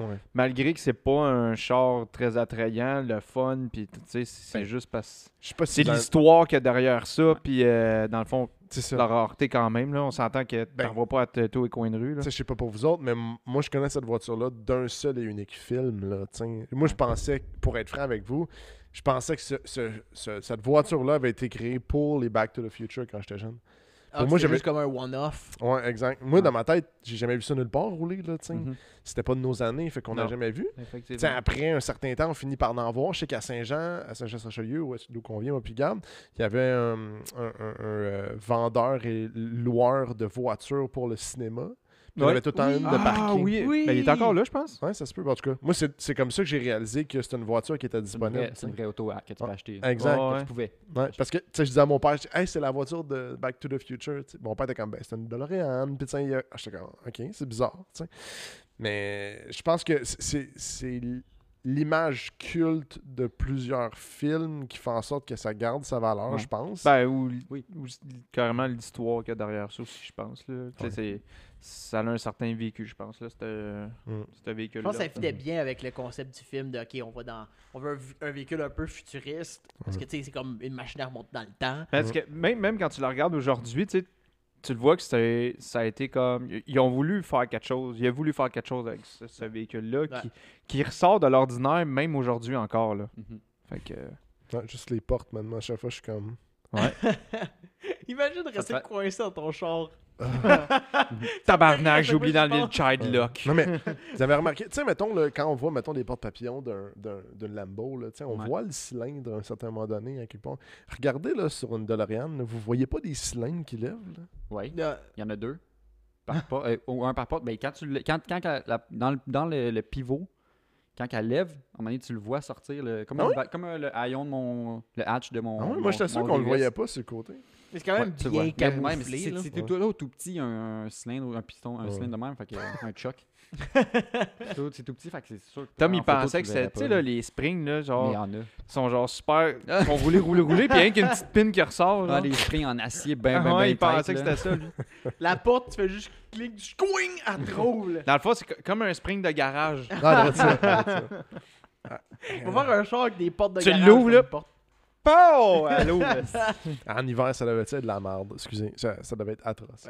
Ouais. malgré que c'est pas un char très attrayant, le fun, puis tu sais, c'est Ben, juste parce Je sais pas si c'est dans- l'histoire qu'il y a derrière ça, puis euh, dans le fond, C'est la rareté quand même. Là, on s'entend que Ben, t'en vois pas à tous les coins de rue. Je sais pas pour vous autres, mais moi, je connais cette voiture-là d'un seul et unique film. Là, moi, je pensais, pour être franc avec vous, je pensais que ce- ce- ce- cette voiture-là avait été créée pour les Back to the Future quand j'étais jeune. Ah, moi, moi, juste comme un one-off. Ouais, exact. Moi, dans ma tête, j'ai jamais vu ça nulle part rouler. Là, sais. Mhm. C'était pas de nos années, fait qu'on n'a jamais vu. Après un certain temps, on finit par en voir. Je sais qu'à Saint-Jean, à est- d'où qu'on vient, puis Gab, il y avait un, un- un- un, euh, vendeur et loueur de voitures pour le cinéma. Puis Il y Ouais. avait tout le temps Oui. une de Ah parking. oui, Oui. mais il est encore là, je pense. Ouais, ça se peut. En tout cas, moi, c'est c'est comme ça que j'ai réalisé que c'était une voiture qui était C'est une, disponible. vraie, c'est une vraie auto que tu peux Ah, acheter. Exact. Ouais, Que ouais. tu pouvais. Ouais, parce que, tu sais, je disais à mon père, je dis, hey, c'est la voiture de Back to the Future. tu sais. Mon père était comme, ben, c'est une DeLorean. Puis, tu sais, il y a- ah, j'étais comme, ok, c'est bizarre. tu sais. Mais je pense que c'est- c'est c'est l'image culte de plusieurs films qui fait en sorte que ça garde sa valeur, Ouais. je pense. Ben, ou, Oui. ou s- carrément l'histoire qu'il y a derrière ça aussi, je pense. Là. Tu sais, Ouais. c'est- Ça a un certain vécu, je pense, là, ce Mm. véhicule Je pense que ça fitait bien avec le concept du film de OK, on va dans. On veut un, véhicule un peu futuriste. Parce que tu sais, c'est comme une machine à remonter dans le temps. Parce que même, même quand tu le regardes aujourd'hui, tu sais, tu le vois que c'est- ça a été comme. Ils ont voulu faire quelque chose. Ils ont voulu faire quelque chose avec ce, ce véhicule-là Ouais. qui, qui ressort de l'ordinaire, même aujourd'hui encore. Là. Mhm. Fait que. Ouais, juste les portes, maintenant. À chaque fois, je suis comme. Imagine rester fait- coincé dans ton char. Tabarnak, j'ai oublié d'enlever le child lock. Non, mais vous avez remarqué, tu sais, mettons, là, quand on voit, mettons, des portes papillons d'un- d'un d'une Lambo, là, on Ouais. voit le cylindre à un certain moment donné, à quelque part. Regardez, là, sur une DeLorean, là, vous voyez pas des cylindres qui lèvent, là? Oui, il y en a deux. Par euh, ou un par porte. Ben, quand tu le- quand, quand la- la- dans, le, dans le, le pivot, quand elle lève, à un moment donné, tu le vois sortir, le, comme, Ah un comme euh, le haillon de mon. le hatch de mon. Ah ouais, mon- moi, j'étais sûr mon qu'on le VUS. voyait pas sur le côté. Mais c'est quand même Ouais, tu bien camouflé. Ouais. tout, là, tout petit, un, un cylindre, un piston, un Ouais. cylindre de même, fait que, un choc. c'est tout, c'est tout petit, fait que c'est sûr. que Tom, il pensait tu que c'était, tu sais, là, les springs, là, Mais il y genre, en a. sont genre super. Ils sont roulés, roulés, roulés, puis rien qu'une petite pin qui ressort. Ah, les springs en acier, ben, Ah ben, ouais, ben il pensait que c'était ça, lui. La porte, tu fais juste clic du squing à drôle. Dans le fond, c'est co- comme un spring de garage. Ah. On va faire un char avec des portes de Tu garage. l'ouvres, comme là. Pow! Allô? En hiver, ça devait être de la merde? Excusez, ça, ça devait être atroce.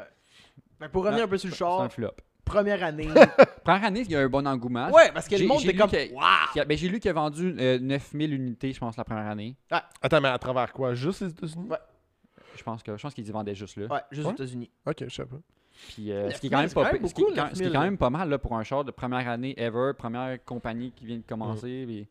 Que pour revenir un peu sur le C'est un char, flop. première année. Première année, il y a un bon engouement. ouais, parce que le monde était comme. que- a- ben, j'ai lu qu'il a vendu euh, 9000 unités, je pense, la première année. Attends, mais à travers quoi? Juste les États-Unis? Ouais. Je pense que je pense qu'ils y vendaient juste là. Ouais, juste aux Ouais. États-unis. Ok, je sais pas. Puis, euh, ce qui est 9000, quand même pas quand même pi- ce qui est beaucoup, quand- ce qui est 9000, quand même pas mal là, pour un char de première année ever, première compagnie qui vient de commencer. puis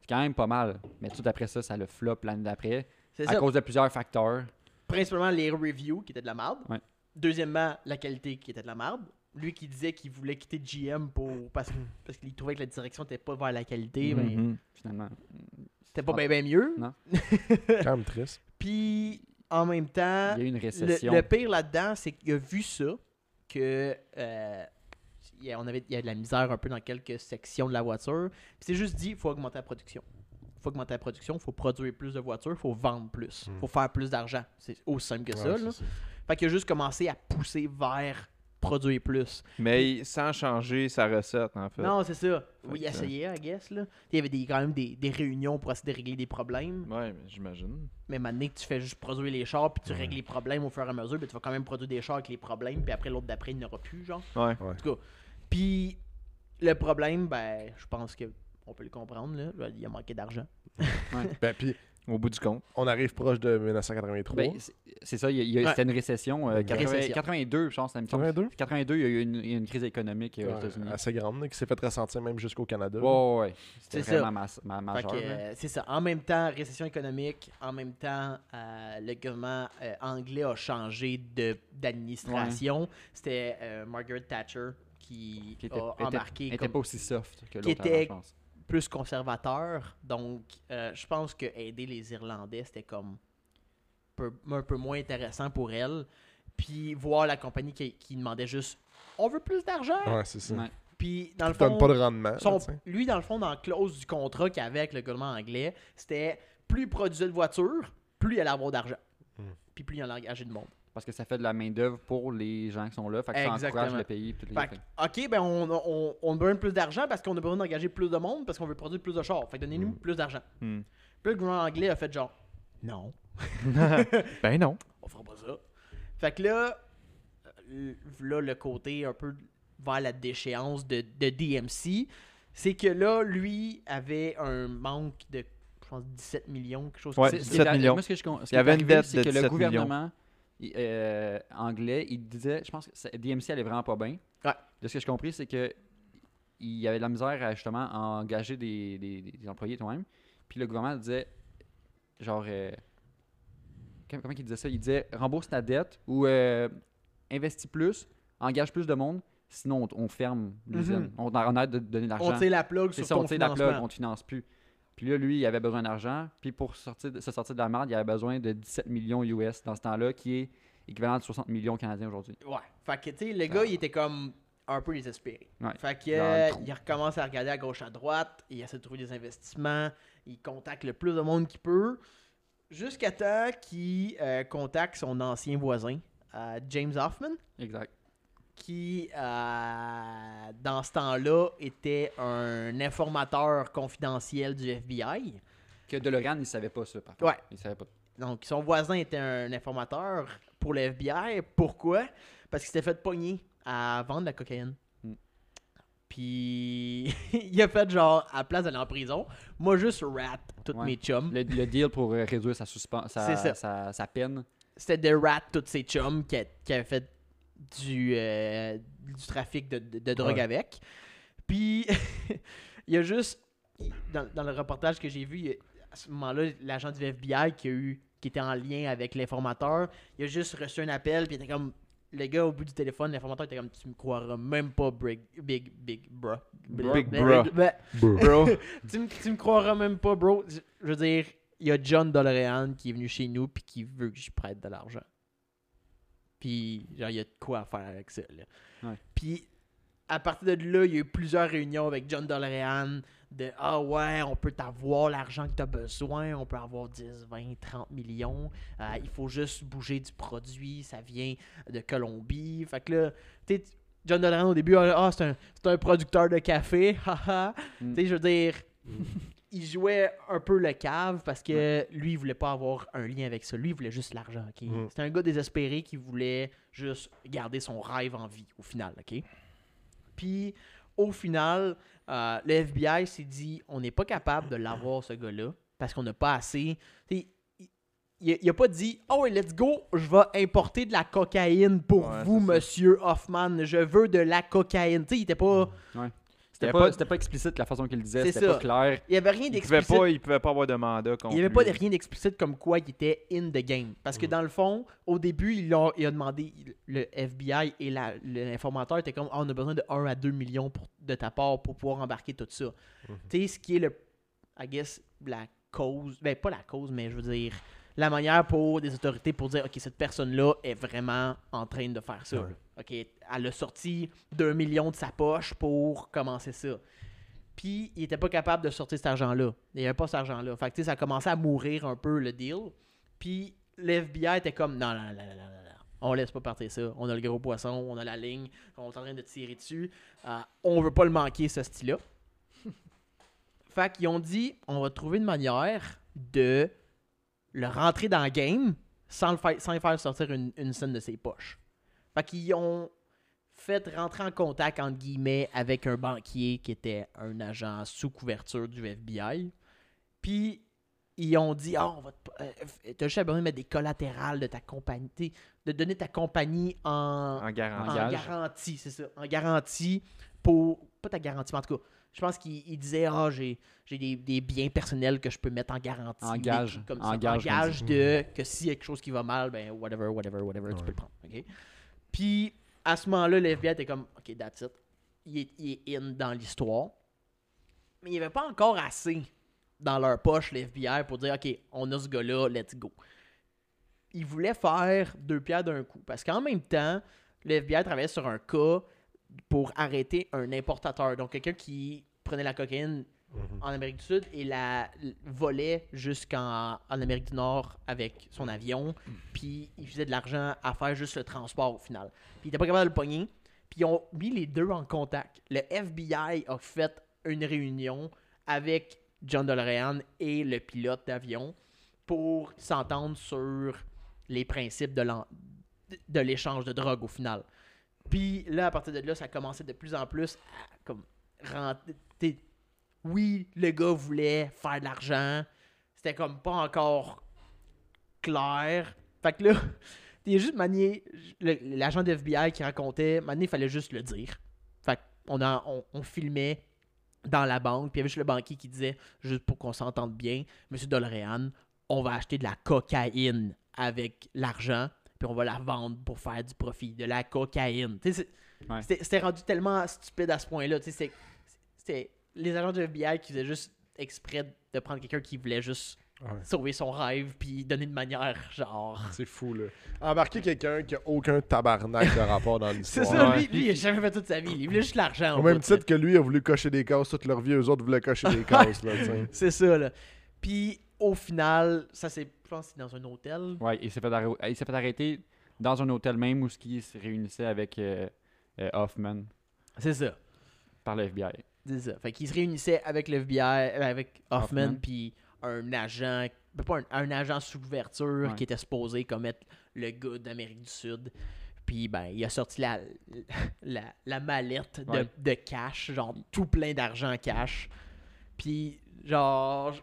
C'est quand même pas mal. Mais tout après ça, ça le flop l'année d'après. C'est À ça. cause de plusieurs facteurs. Principalement les reviews qui étaient de la merde. Ouais. Deuxièmement, la qualité qui était de la merde. Lui qui disait qu'il voulait quitter GM pour parce, parce qu'il trouvait que la direction n'était pas vers la qualité, mais Mhm. Finalement. c'était pas Ah. bien mieux. Non. Quand même triste. Puis en même temps, Il y a eu une le, récession. le pire là-dedans, c'est qu'il a vu ça, que euh, il y a, on avait, il y a de la misère un peu dans quelques sections de la voiture. Puis c'est juste dit, il faut augmenter la production. Il faut augmenter la production, il faut produire plus de voitures, il faut vendre plus, il Mm. faut faire plus d'argent. C'est aussi simple que ça. Là. ça. Fait qu'il a juste commencé à pousser vers produire plus. Mais sans changer sa recette, en fait. Non, c'est ça. Oui, il essayait, I guess. Là. Il y avait des, quand même des, des réunions pour essayer de régler des problèmes. Ouais, mais j'imagine. Mais maintenant que tu fais juste produire les chars puis tu Ouais. règles les problèmes au fur et à mesure, ben, tu vas quand même produire des chars avec les problèmes, puis après l'autre d'après, il n'y en aura plus, genre. Ouais. En tout cas. Puis le problème, ben, je pense que on peut le comprendre, là. Il a manqué d'argent. Ben, puis, Au bout du compte. on arrive proche de 1983. Ben, c'est- c'est ça, il y a- il y a- Ouais. c'était une récession. euh, Une 80 récession. 82, je pense. ça me semble. 82? 82, il y a eu une, crise économique euh, aux Ouais, États-Unis. assez grande, qui s'est fait ressentir même jusqu'au Canada. Ouais, ouais, ouais. C'était C'est ça. vraiment ma- majeur. là. euh, c'est ça. En même temps, récession économique, en même temps, euh, le gouvernement euh, anglais a changé de- d'administration. C'était euh, Margaret Thatcher qui, Qui était, a embarqué était comme pas aussi soft que qui l'autre était- je pense. plus conservateur. Donc, euh, je pense que aider les Irlandais, c'était comme peu- un peu moins intéressant pour elle. Puis voir la compagnie qui, qui demandait juste on veut plus d'argent. Ouais, c'est ça. Ouais. Puis dans le donne fond, pas de rendement. son- lui, dans le fond, dans la clause du contrat qu'il avait avec le gouvernement anglais, c'était plus il produisait de voitures, plus il allait avoir d'argent. Hmm. Puis plus il allait engager de monde. Parce que ça fait de la main-d'œuvre pour les gens qui sont là. Fait que ça Exactement. encourage le pays. puis les- Fait que, ok, ben on, on, on de plus d'argent parce qu'on a besoin d'engager plus de monde parce qu'on veut produire plus de chars. Fait que donnez-nous Hmm. plus d'argent. Hmm. Puis le gouvernement anglais a fait genre non. Ben non. on fera pas ça. Fait que là, euh, là, le côté un peu vers la déchéance de, de DMC, c'est que là, lui avait un manque de, je pense, 17 millions, quelque chose Ouais, comme C'est- ça. c'est 17 la- millions. Moi, ce que je con- ce Il y avait une dette c'est de que le 17 millions. gouvernement il- euh, anglais, il disait, je pense que ça- DMC allait vraiment pas bien. Ouais. De ce que j'ai compris, c'est que il y avait de la misère à justement engager des, des- des employés toi-même. Puis le gouvernement disait, genre, euh, comment, il disait ça? Il disait rembourse ta dette ou euh, investis plus, engage plus de monde, sinon on, on ferme l'usine. Mhm. On, on arrête de donner de l'argent. On tire la plug sur ça, ton on tire la plug, on te finance plus. Puis là, lui, il avait besoin d'argent. Puis pour sortir de- se sortir de la merde, il avait besoin de 17 millions US dans ce temps-là, qui est équivalent de 60 millions canadiens aujourd'hui. Ouais. Fait que, tu sais, le gars, il était comme un peu désespéré. Ouais. Fait que, euh, il recommence à regarder à gauche, à droite, il essaie de trouver des investissements, il contacte le plus de monde qu'il peut, jusqu'à temps qu'il euh, contacte son ancien voisin, euh, James Hoffman, Exact. Qui, euh, dans ce temps-là, était un informateur confidentiel du FBI. Que DeLorean, il savait pas ça, par contre. Ouais. Il savait pas. Donc, son voisin était un informateur pour le FBI. Pourquoi? Parce qu'il s'était fait pogner à vendre de la cocaïne. Hmm. Puis, il a fait genre, à la place d'aller en prison, moi juste rat Ouais. mes chums. Le, le deal pour réduire sa, suspen- sa, sa, sa peine. C'était de rat tous ses chums qui, a- qui avaient fait du, euh, du trafic de, de- de drogue Ouais. avec. Puis, il y a juste, dans, dans le reportage que j'ai vu, il y a- à ce moment-là, l'agent du FBI qui a eu qui était en lien avec l'informateur, il a juste reçu un appel, puis il était comme, le gars au bout du téléphone, l'informateur était comme, tu me croiras même pas, big, big, big, bro. Big bro. Ben, Bro. tu, me- tu me croiras même pas, bro. Je je veux dire, il y a John Dolorean qui est venu chez nous puis qui veut que je prête de l'argent. Puis, genre, il y a de quoi à faire avec ça, là. Ouais. Puis, à partir de là, il y a eu plusieurs réunions avec John Dolorean de « Ah ouais, on peut t'avoir l'argent que tu as besoin, on peut avoir 10, 20, 30 millions. Euh, il faut juste bouger du produit, ça vient de Colombie. » Fait que là, tu sais, John Dolorean, au début, ah, c'est un, c'est un producteur de café, haha. Mm. Tu sais, je veux dire, il jouait un peu le cave parce que lui, il voulait pas avoir un lien avec ça. Lui, il voulait juste l'argent? Mm. C'était un gars désespéré qui voulait juste garder son rêve en vie, au final, ok? Puis, au final, euh, le FBI s'est dit on n'est pas capable de l'avoir, ce gars-là, parce qu'on n'a pas assez. T'sais, il, il a pas dit Oh, let's go, je vais importer de la cocaïne pour Ouais, vous, ça. monsieur Hoffman. Je veux de la cocaïne. Il était pas. C'était pas, pas- explicite la façon qu'il disait, c'était pas clair. Il y avait rien d'explicite. il pouvait pas avoir de mandat Il n'y avait pas de rien d'explicite comme quoi il était in the game. Parce que dans le fond, au début, il a, il a demandé, le FBI et l'informateur étaient comme Ah, on a besoin de 1 à 2 millions pour- de ta part pour pouvoir embarquer tout ça. Tu sais, ce qui est le, I guess, la cause, ben pas la cause, mais je veux dire, la manière pour des autorités pour dire Ok, cette personne-là est vraiment en train de faire ça. Ouais. Ok, elle a sorti 2 millions de sa poche pour commencer ça. Puis il était pas capable de sortir cet argent-là. Il n'y avait pas cet argent-là. Fait que ça a commencé à mourir un peu le deal. Puis l'FBI était comme non, non, non, non, non, non, non. On laisse pas partir ça. On a le gros poisson, on a la ligne, on est en train de tirer dessus. Euh, on veut pas le manquer, ce style-là. fait qu'ils ont dit on va trouver une manière de le rentrer dans le game sans, le faire, sans lui faire sortir une, une scène de ses poches. Fait qu'ils ont fait rentrer en contact, entre guillemets, avec un banquier qui était un agent sous couverture du FBI. Puis, ils ont dit Ah, on va te- f- t'as juste besoin de mettre des collatérales de ta compagnie, de donner ta compagnie en, En garantie. en garantie, c'est ça. En garantie pour. Pas ta garantie, mais en tout cas, je pense qu'il il disait Ah, j'ai j'ai des, des biens personnels que je peux mettre en garantie. En gage. Comme En ça. gage, en comme gage de que s'il y a quelque chose qui va mal, ben whatever, whatever, whatever, tu peux le prendre. OK? Puis à ce moment-là, le FBI était comme OK, that's it. Il est, il est in dans l'histoire. Mais il n'y avait pas encore assez dans leur poche, le FBI, pour dire OK, on a ce gars-là, let's go. Ils voulaient faire deux pierres d'un coup. Parce qu'en même temps, le FBI travaillait sur un cas pour arrêter un importateur. Donc, quelqu'un qui prenait la cocaïne en Amérique du Sud et la volait jusqu'en en Amérique du Nord avec son avion. Puis, il faisait de l'argent à faire juste le transport au final. Puis, il était pas capable de le pogner. Puis, ils ont mis les deux en contact. Le FBI a fait une réunion avec John DeLorean et le pilote d'avion pour s'entendre sur les principes de l'en- de l'échange de drogue au final. Puis là, à partir de là, ça commençait de plus en plus à comme rentrer. Oui, le gars voulait faire de l'argent. C'était comme pas encore clair. Fait que là, il y a juste manié. le- L'agent de FBI qui racontait, maintenant, il fallait juste le dire. Fait qu'on a, on, on filmait dans la banque, puis il y avait juste le banquier qui disait, juste pour qu'on s'entende bien, Monsieur Doloréan, on va acheter de la cocaïne avec l'argent, puis on va la vendre pour faire du profit. De la cocaïne. C'est- Ouais. C'était rendu tellement stupide à ce point-là. Sais, C'était les agents du FBI qui faisaient juste exprès de prendre quelqu'un qui voulait juste Ouais. sauver son rêve, puis donner de manière genre. C'est fou, là. Embarquer quelqu'un qui a aucun tabarnak de rapport dans C'est l'histoire. ça, Ouais. lui, lui, il a jamais fait toute sa vie. Il voulait juste l'argent. Au au même titre que lui a voulu cocher des cases toute leur vie, eux autres voulaient cocher des cases. C'est ça, là. Puis au final, ça c'est, je pense que c'est dans un hôtel. Ouais, il s'est fait, arrêter- il s'est fait arrêter dans un hôtel même où il se réunissait avec euh, euh, Hoffman C'est ça. par le FBI. C'est ça. Fait qu'il se réunissait avec le FBI, euh, avec Hoffman, puis un agent, ben, pas un, un agent sous couverture Ouais. qui était supposé comme être le gars d'Amérique du Sud. Puis ben, il a sorti la, la, la mallette de, Ouais. de cash, genre tout plein d'argent cash. Puis genre,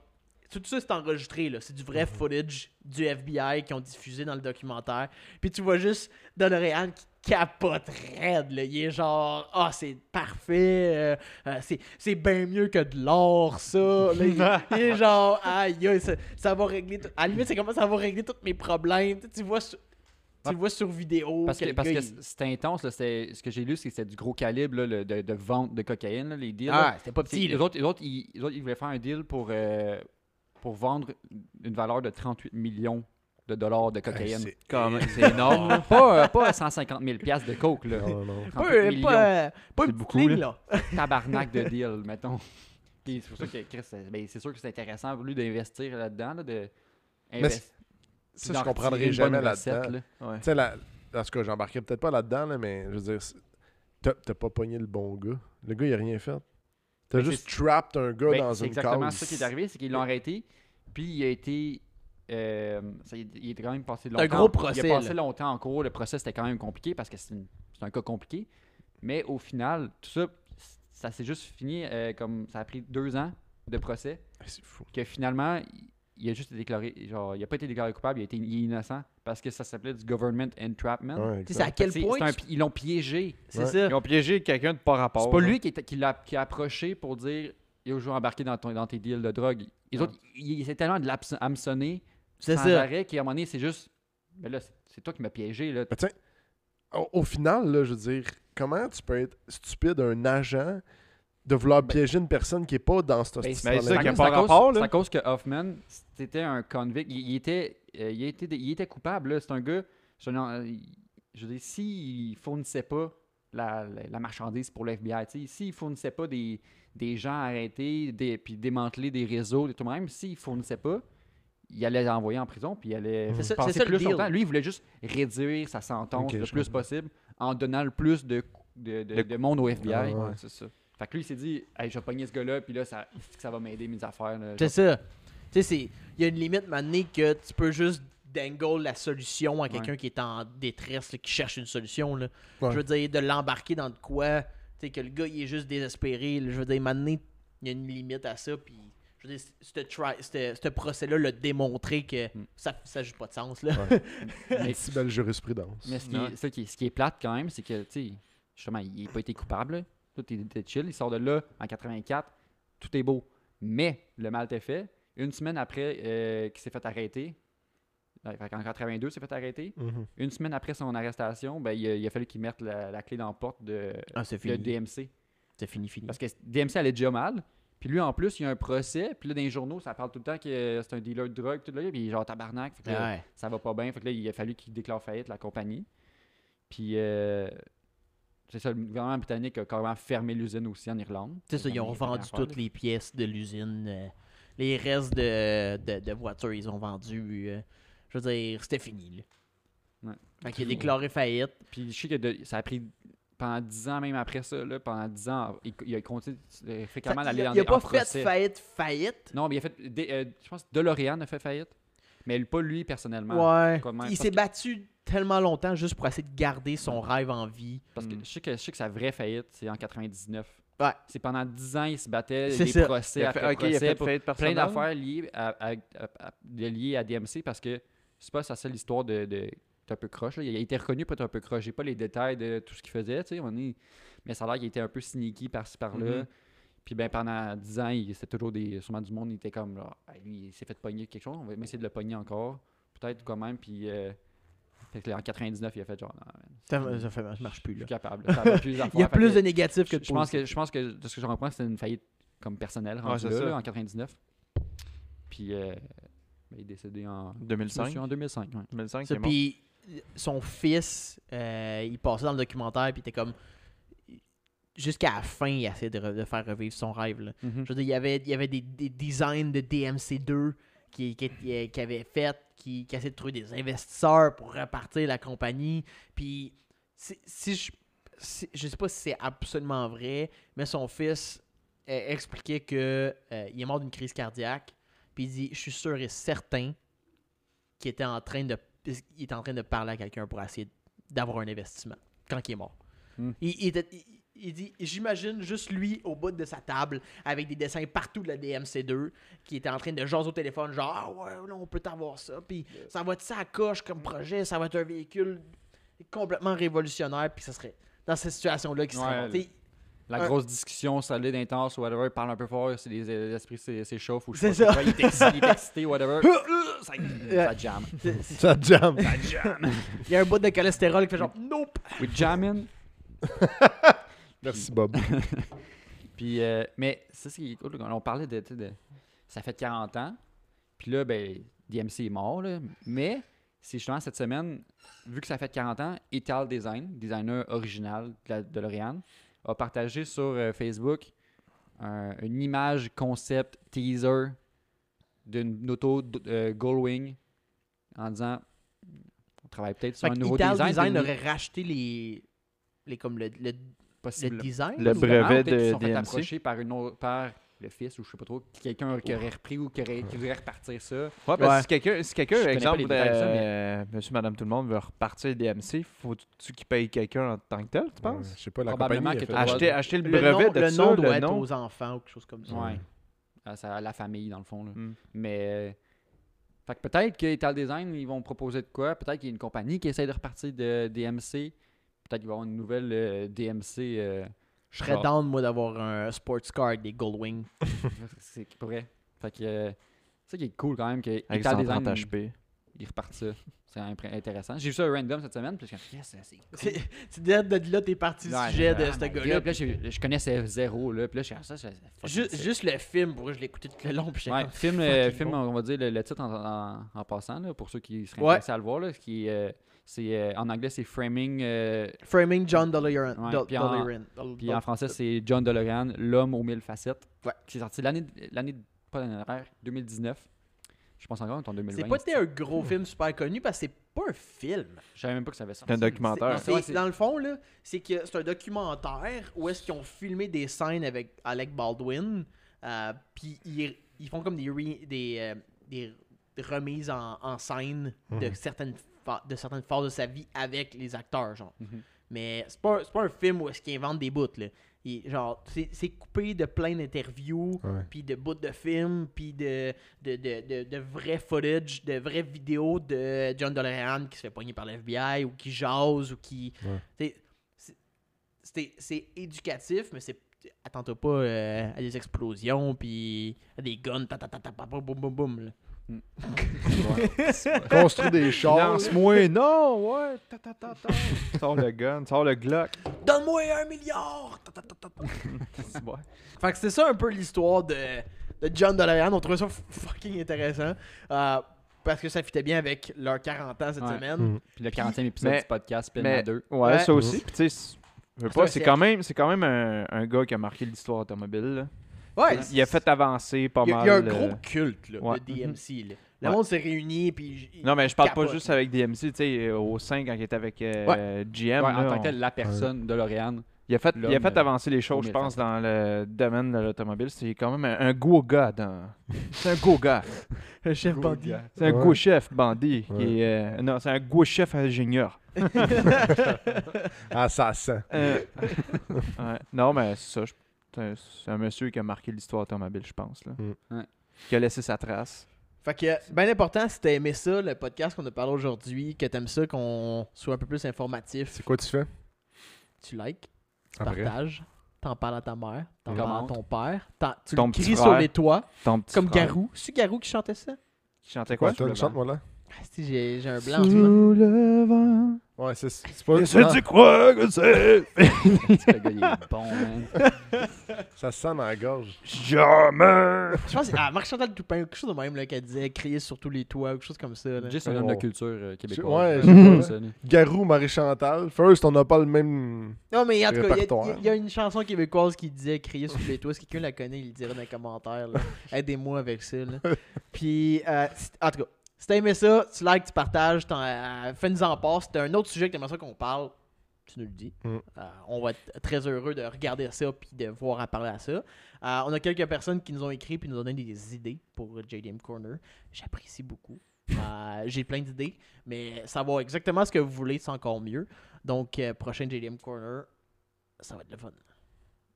tout ça c'est enregistré là, c'est du vrai footage du FBI qui ont diffusé dans le documentaire. Puis tu vois juste Donoréan qui capote raide, là. Il est genre, ah, c'est parfait, euh, euh, c'est, c'est bien mieux que de l'or, ça. Là, il, il est genre, aïe, ça, ça va régler. tout- À la limite, c'est comment ça va régler tous mes problèmes. Tu, vois, sur, tu vois sur vidéo. Parce que, il- c'était intense. Là, ce que j'ai lu, c'est que c'était du gros calibre là, le- de, de vente de cocaïne, là, les deals. Ah, c'était pas petit, les, autres, les, autres, ils, les autres, ils voulaient faire un deal pour, euh, pour vendre une valeur de 38 millions de dollars de cocaïne. C'est- Comme- C'est énorme. pas, euh, pas 150 000 piastres de coke, là. Non, non. 38 Pas, euh, millions. pas, euh, pas C'est une beaucoup, ligne, là. tabarnak de deal, mettons. C'est pour ça que Chris, euh, ben, c'est sûr que c'est intéressant pour lui d'investir là-dedans, là, de invest- Ça, je une jamais là-dedans. recette, là. Ouais. Tu sais, la... en tout cas, j'embarquerais peut-être pas là-dedans, là, mais je veux dire, c'est- t'as t'as pas pogné le bon gars. Le gars, il a rien fait. T'as Mais juste c'est- trapped un gars Ben, dans c'est une exactement case. ça qui est arrivé, c'est qu'ils l'ont arrêté, puis il a été... euh, ça, il, il était quand même passé un longtemps. gros procès, Il a passé là. longtemps en cours. Le procès, c'était quand même compliqué parce que c'est un cas compliqué. Mais au final, tout ça, ça s'est juste fini euh, comme ça a pris deux ans de procès. Ah, C'est fou. Que finalement, il- il a juste été déclaré, genre, il a pas été déclaré coupable, il a été il est innocent parce que ça s'appelait du government entrapment. Ouais, Tu sais, c'est à quel point. un ils l'ont piégé. C'est Ouais. ça. Ils ont piégé quelqu'un de pas rapport. C'est pas lui qui, est- qui l'a qui a approché pour dire Yo, je veux embarquer dans, ton- dans tes deals de drogue. Les Ouais. autres, ils essaient tellement de l'hameçonner C'est sans ça. arrêt qu'à un moment donné, c'est juste. Mais là, c'est- c'est toi qui m'as piégé. Là. Mais tiens, au, au final, là, je veux dire, comment tu peux être stupide, un agent, de vouloir piéger une personne qui est pas dans ce Ben, style mais c'est ça à qui a cause- pas à cause- rapport, là. C'est à cause que Hoffman, c'était un convict. Il, il était, euh, il, était, il était coupable. là. C'est un gars. c'est un- euh, je veux dire, s'il fournissait pas la, la- la marchandise pour le FBI, tu sais, s'il fournissait pas des, des gens arrêtés, des, puis démanteler des réseaux, tout même, s'il fournissait pas, il allait l'envoyer en prison, puis il allait C'est ça- passer c'est ça le plus longtemps. Lui, il voulait juste réduire sa sentence le plus comprends. possible en donnant le plus de, de, de- De- de monde au FBI. Ah ouais. C'est ça. Fait que lui, il s'est dit, hey, je vais pogner ce gars-là, puis là, ça, ça va m'aider mes affaires. C'est ça. Tu sais, c'est- il y a une limite maintenant que tu peux juste dangle la solution à quelqu'un qui est en détresse, là, qui cherche une solution. Là. Ouais. Je veux dire, de l'embarquer dans de quoi, tu sais, que le gars, il est juste désespéré. là. Je veux dire, maintenant, il y a une limite à ça. Puis, je veux dire, ce procès-là l'a démontré que Mm. ça n'a juste pas de sens. Là. Mais- Si belle jurisprudence. Mais ce qui, est, ça qui, est, ce qui est plate quand même, c'est que, tu sais, justement, il n'a pas été coupable. là. Tout est, était chill. Il sort de là en 84. Tout est beau. Mais le mal était fait. Une semaine après euh, qu'il s'est fait arrêter, en 82, il s'est fait arrêter. Mhm. Une semaine après son arrestation, ben, il, a, il a fallu qu'il mette la, la clé dans la porte de, Ah, de. DMC. C'est fini, fini. Parce que DMC allait déjà mal. Puis lui, en plus, il y a un procès. Puis là, dans les journaux, ça parle tout le temps que c'est un dealer de drogue. Tout là, puis genre tabarnak. Fait que là, Ouais. ça va pas bien. Fait que là, il a fallu qu'il déclare faillite, la compagnie. Puis, euh, c'est ça, le gouvernement britannique a carrément fermé l'usine aussi en Irlande. C'est ça, ils ont il vendu toutes les pièces de l'usine. euh, les restes de, de, de voitures, ils ont vendu. euh, je veux dire, c'était fini. Là. Ouais. Fait qu'il a déclaré faillite. Puis je sais que de- ça a pris pendant 10 ans, même après ça, là, pendant 10 ans, il, il a continué fréquemment il d'aller dans il a des pas fait procès. faillite, faillite? Non, mais il a fait, des- euh, je pense que DeLorean a fait faillite. Mais pas lui personnellement. Ouais. Il s'est que- battu tellement longtemps juste pour essayer de garder son rêve en vie. Parce que Mm. je sais que, je sais que sa vraie faillite, c'est en 99. Ouais. C'est pendant 10 ans, il se battait, C'est des ça. procès Il a après fait, ok, il a procès, fait pour faillite plein d'affaires liées à, à- à- liées à DMC parce que c'est pas sa seule histoire de, de un peu croche. Il a été reconnu pour être un peu croche. J'ai pas les détails de tout ce qu'il faisait, tu sais, on est- mais ça a l'air qu'il était un peu sneaky par-ci par-là. Mhm. Puis ben pendant 10 ans, il- c'était toujours des sûrement du monde, il était comme là, Ah, lui, il s'est fait pogner quelque chose, on va essayer de le pogner encore, peut-être quand même puis euh, fait que là, en 99, il a fait genre non, man, Ça, c'est- ça, fait, ça marche plus. je Là. suis capable. là. Plus Il y a plus de négatifs que je, de je pense positifs. que je pense que de ce que je comprends, c'était une faillite comme personnelle Ouais, là, là, en 99. Puis euh, ben, il est décédé en 2005. Monsieur, en 2005. ouais. 2005, Ça, il est mort. Puis son fils, euh, il passait dans le documentaire, puis il était comme. Jusqu'à la fin, il essayait de, de faire revivre son rêve. Là. Je veux dire, il y avait, il y avait des, des designs de DMC2 qui, qui, qui, qui avait fait, qui, qui essayaient de trouver des investisseurs pour repartir la compagnie. Puis, si, si je. si- je sais pas si c'est absolument vrai, mais son fils euh, expliquait que euh, il est mort d'une crise cardiaque. Puis il dit Je suis sûr et certain qu'il était en train de. Il était en train de parler à quelqu'un pour essayer d'avoir un investissement quand il est mort. Hmm. Il, il était- il- il dit J'imagine juste lui au bout de sa table avec des dessins partout de la DMC2 qui était en train de jaser au téléphone, genre Ah ouais, là, on peut t'avoir ça. Puis ça va être ça à coche comme projet, ça va être un véhicule complètement révolutionnaire. Puis ça serait dans cette situation-là qui serait Ouais, monté. La Un- grosse discussion solide, intense, whatever, il parle un peu fort, c'est les, esprits s'é- s'échauffent ou je sais pas il est excité, il est excité, whatever. ça, ça jam. Ça jam. Il y a un bout de cholestérol qui fait genre Nope We jamming. Merci, Bob. Puis, euh, mais ça, c'est cool. On parlait de, Ça fait 40 ans. Puis là, ben, DMC est mort. Là, mais c'est justement cette semaine, vu que ça fait 40 ans, Ital Design, designer original de, la, de a partagé sur euh, Facebook un- une image concept teaser d'une auto d- euh, Gullwing en disant on travaille peut-être sur Fait un nouveau Ital design. Design aurait racheté les. les comme le, le, le possible- design. Le brevet de sont fait approcher par, une autre- par le fils ou je sais pas trop, quelqu'un qui aurait repris ou qui, aurait, qui voudrait repartir ça. Ouais, parce que Ouais. si quelqu'un, si quelqu'un exemple, détails ça, mais- euh, monsieur, madame, tout le monde veut repartir DMC, faut-tu qu'il paye quelqu'un en tant que tel, tu Ouais, penses? Je sais pas, la Probablement compagnie. Acheter, acheter le Le brevet nom, de le ça, nom doit le être nom. aux enfants ou quelque chose comme ça. Ouais. À, sa- à la famille, dans le fond. Là. Hmm. Mais. euh, Fait que peut-être que Ital Design, ils vont proposer de quoi. Peut-être qu'il y a une compagnie qui essaie de repartir de DMC. Peut-être qu'il va y avoir une nouvelle euh, DMC. euh, Je serais genre- down, moi, d'avoir un sports car avec des Goldwing. C'est vrai. Fait que. euh, c'est ça qui est cool quand même que Avec Ital 130 Design, HP. Ils repartent ça. C'est intéressant. J'ai vu ça random cette semaine. Puis je suis comme, yes, c'est cool. C'est de là t'es parti le Ouais, sujet de ah ce gars-là. Puis là, je connaissais zéro. Là. Puis là, je ça. Juste le film, pour je l'ai écouté tout le long. Puis Ouais, film, fucking film bon. on va dire le, le titre en, en- en passant, là, pour ceux qui seraient Ouais. intéressés à le voir. Là, qui, euh, c'est, euh, en anglais, c'est Framing. euh, Framing John DeLorean. Ouais, Dol- puis en- puis français, c'est John DeLorean, L'homme aux mille facettes. Ouais. Qui est sorti l'année, l'année pas l'année dernière, 2019. Je pense encore, on est en 2020. C'est pas été un gros film super connu parce que c'est pas un film. Je savais même pas que ça avait sorti. C'est un documentaire. C'est- c'est- c'est- dans le fond, là, c'est que c'est un documentaire où est-ce qu'ils ont filmé des scènes avec Alec Baldwin. euh, Puis ils, ils font comme des, re- des, euh, des remises en, en scène de, Mhm. certaines fa- de certaines phases de sa vie avec les acteurs, genre. Mhm. Mais c'est pas, c'est pas un film où est-ce qu'ils inventent des bouts, là. Il- genre, c'est coupé de plein d'interviews, puis de bouts de films, puis de, de, de, de, de vrais footage, de vraies vidéos de John DeLorean qui se fait pogner par l'FBI ou qui jase ou qui. Ouais. C'est- éducatif, mais c'est. Attends-toi pas euh, à des explosions, puis à des guns, ta ta ta ta boum boum boum. là. Construire des chars. Lance-moi, non, ouais, ta ta ta ta. Sors le gun, sors le Glock. Donne-moi un milliard! Ta, ta, ta, ta, ta. C'est bon. Fait que c'est ça un peu l'histoire de, de John DeLorean. On trouvait ça fucking intéressant. euh, parce que ça fitait bien avec leurs 40 ans cette Ouais. semaine. Mm. Puis le 40e épisode Mais- du podcast, mais- à 2. Ouais, Ouais. ça aussi. Puis tu sais, c'est- je veux C'est pas, un c'est quand même, c'est quand même un, un gars qui a marqué l'histoire automobile. là. Ouais, Il a fait avancer pas il y a, mal. il y a un euh, gros culte là, ouais. de DMC. là. Le Ouais. monde s'est réuni puis Non, mais je parle pas juste avec DMC, tu sais, au 5 quand il était avec euh, GM. Ouais, en tant que tel, la personne de L'Oréal. il, a fait, il a l'homme, fait euh, avancer les choses, je pense, dans le domaine de l'automobile. C'est quand même un, un go gars. Dans... C'est un go gars. un chef Go bandit. C'est un Ouais. go chef bandit. qui Ouais. est, euh, non, c'est un go chef ingénieur. Assassin. Euh, ouais. Non, mais c'est ça. je- C'est un, monsieur qui a marqué l'histoire automobile, je pense. Là. Mm. Ouais. Qui a laissé sa trace. Fait que, bien important, si t'as aimé ça, le podcast qu'on a parlé aujourd'hui, que t'aimes ça, qu'on soit un peu plus informatif, C'est quoi tu fais? tu likes, tu Après. partages, t'en parles à ta mère, t'en parles à ton père, tu Ton le cries frère. sur les toits, Ton petit comme frère. Garou. C'est Garou qui chantait ça? Qui chantait quoi? Quoi, chante-moi là? Ah, si, j'ai j'ai un blanc moment. le vent. Ouais, c'est c'est pas. Et c'est tu crois que c'est? Le gars, il est bon, man. Ça se sent dans la gorge. Jamais! Je pense que c'est ah, Marc-Chantal Toupin, quelque chose de même là, qu'elle disait crier sur tous les toits, quelque chose comme ça. Là. Juste un homme de culture euh, québécoise. Ouais, Je sais je- pas ça, là. Garou, Marie-Chantal. First, on n'a pas le même. Non, mais en tout cas, il y a- y, une chanson québécoise qui disait crier sur les toits. Si quelqu'un la connaît, il le dirait dans les commentaires. là. Aidez-moi avec ça. Là. Puis, euh, en tout cas, si t'as aimé ça, tu likes, tu partages, euh, fais-nous en part. Si t'as un autre sujet que t'aimerais ça qu'on parle, tu nous le dis. Mm. Euh, on va être très heureux de regarder ça puis de voir en parler à ça. Euh, on a quelques personnes qui nous ont écrit puis nous ont donné des idées pour JDM Corner. J'apprécie beaucoup. Euh, J'ai plein d'idées, mais savoir exactement ce que vous voulez, c'est encore mieux. Donc, prochain JDM Corner, ça va être le fun.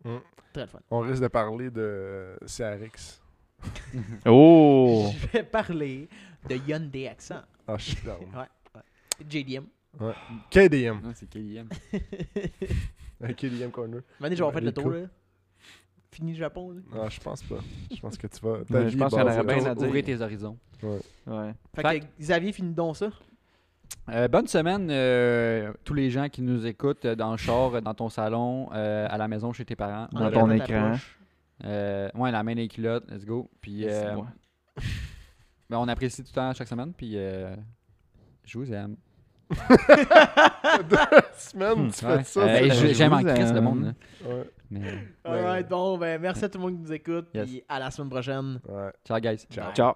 Mm. Très le fun. On risque de parler de CRX. Oh! Je vais parler de Hyundai Accent. Ah, je suis down. JDM. KDM. Non, c'est KDM. Un KDM Corner. Maintenant, je vais Ouais, faire le tour. Là. Fini le Japon. Là. Ah, je pense pas. Je pense que tu vas. Ta Ouais, je pense est qu'il y en basée aurait bien à dire. Ouvrez tes horizons. Ouais. Fait, Fait que Xavier, finis donc ça. Euh, bonne semaine, euh, tous les gens qui nous écoutent euh, dans le char, euh, dans ton salon, euh, à la maison, chez tes parents. Dans En ton écran. Euh, ouais, la main des culottes, let's go. Puis, euh, moi. ben, on apprécie tout le temps chaque semaine. Puis, euh, je vous aime. Semaine, tu Ouais. fais ça. Euh, je- J'aime en crise le monde. là. Ouais. Mais, Alright, bon, ben, merci à tout le monde qui nous écoute. Yes. Puis à la semaine prochaine. Ouais. ciao, guys. Ciao. Bye. Ciao.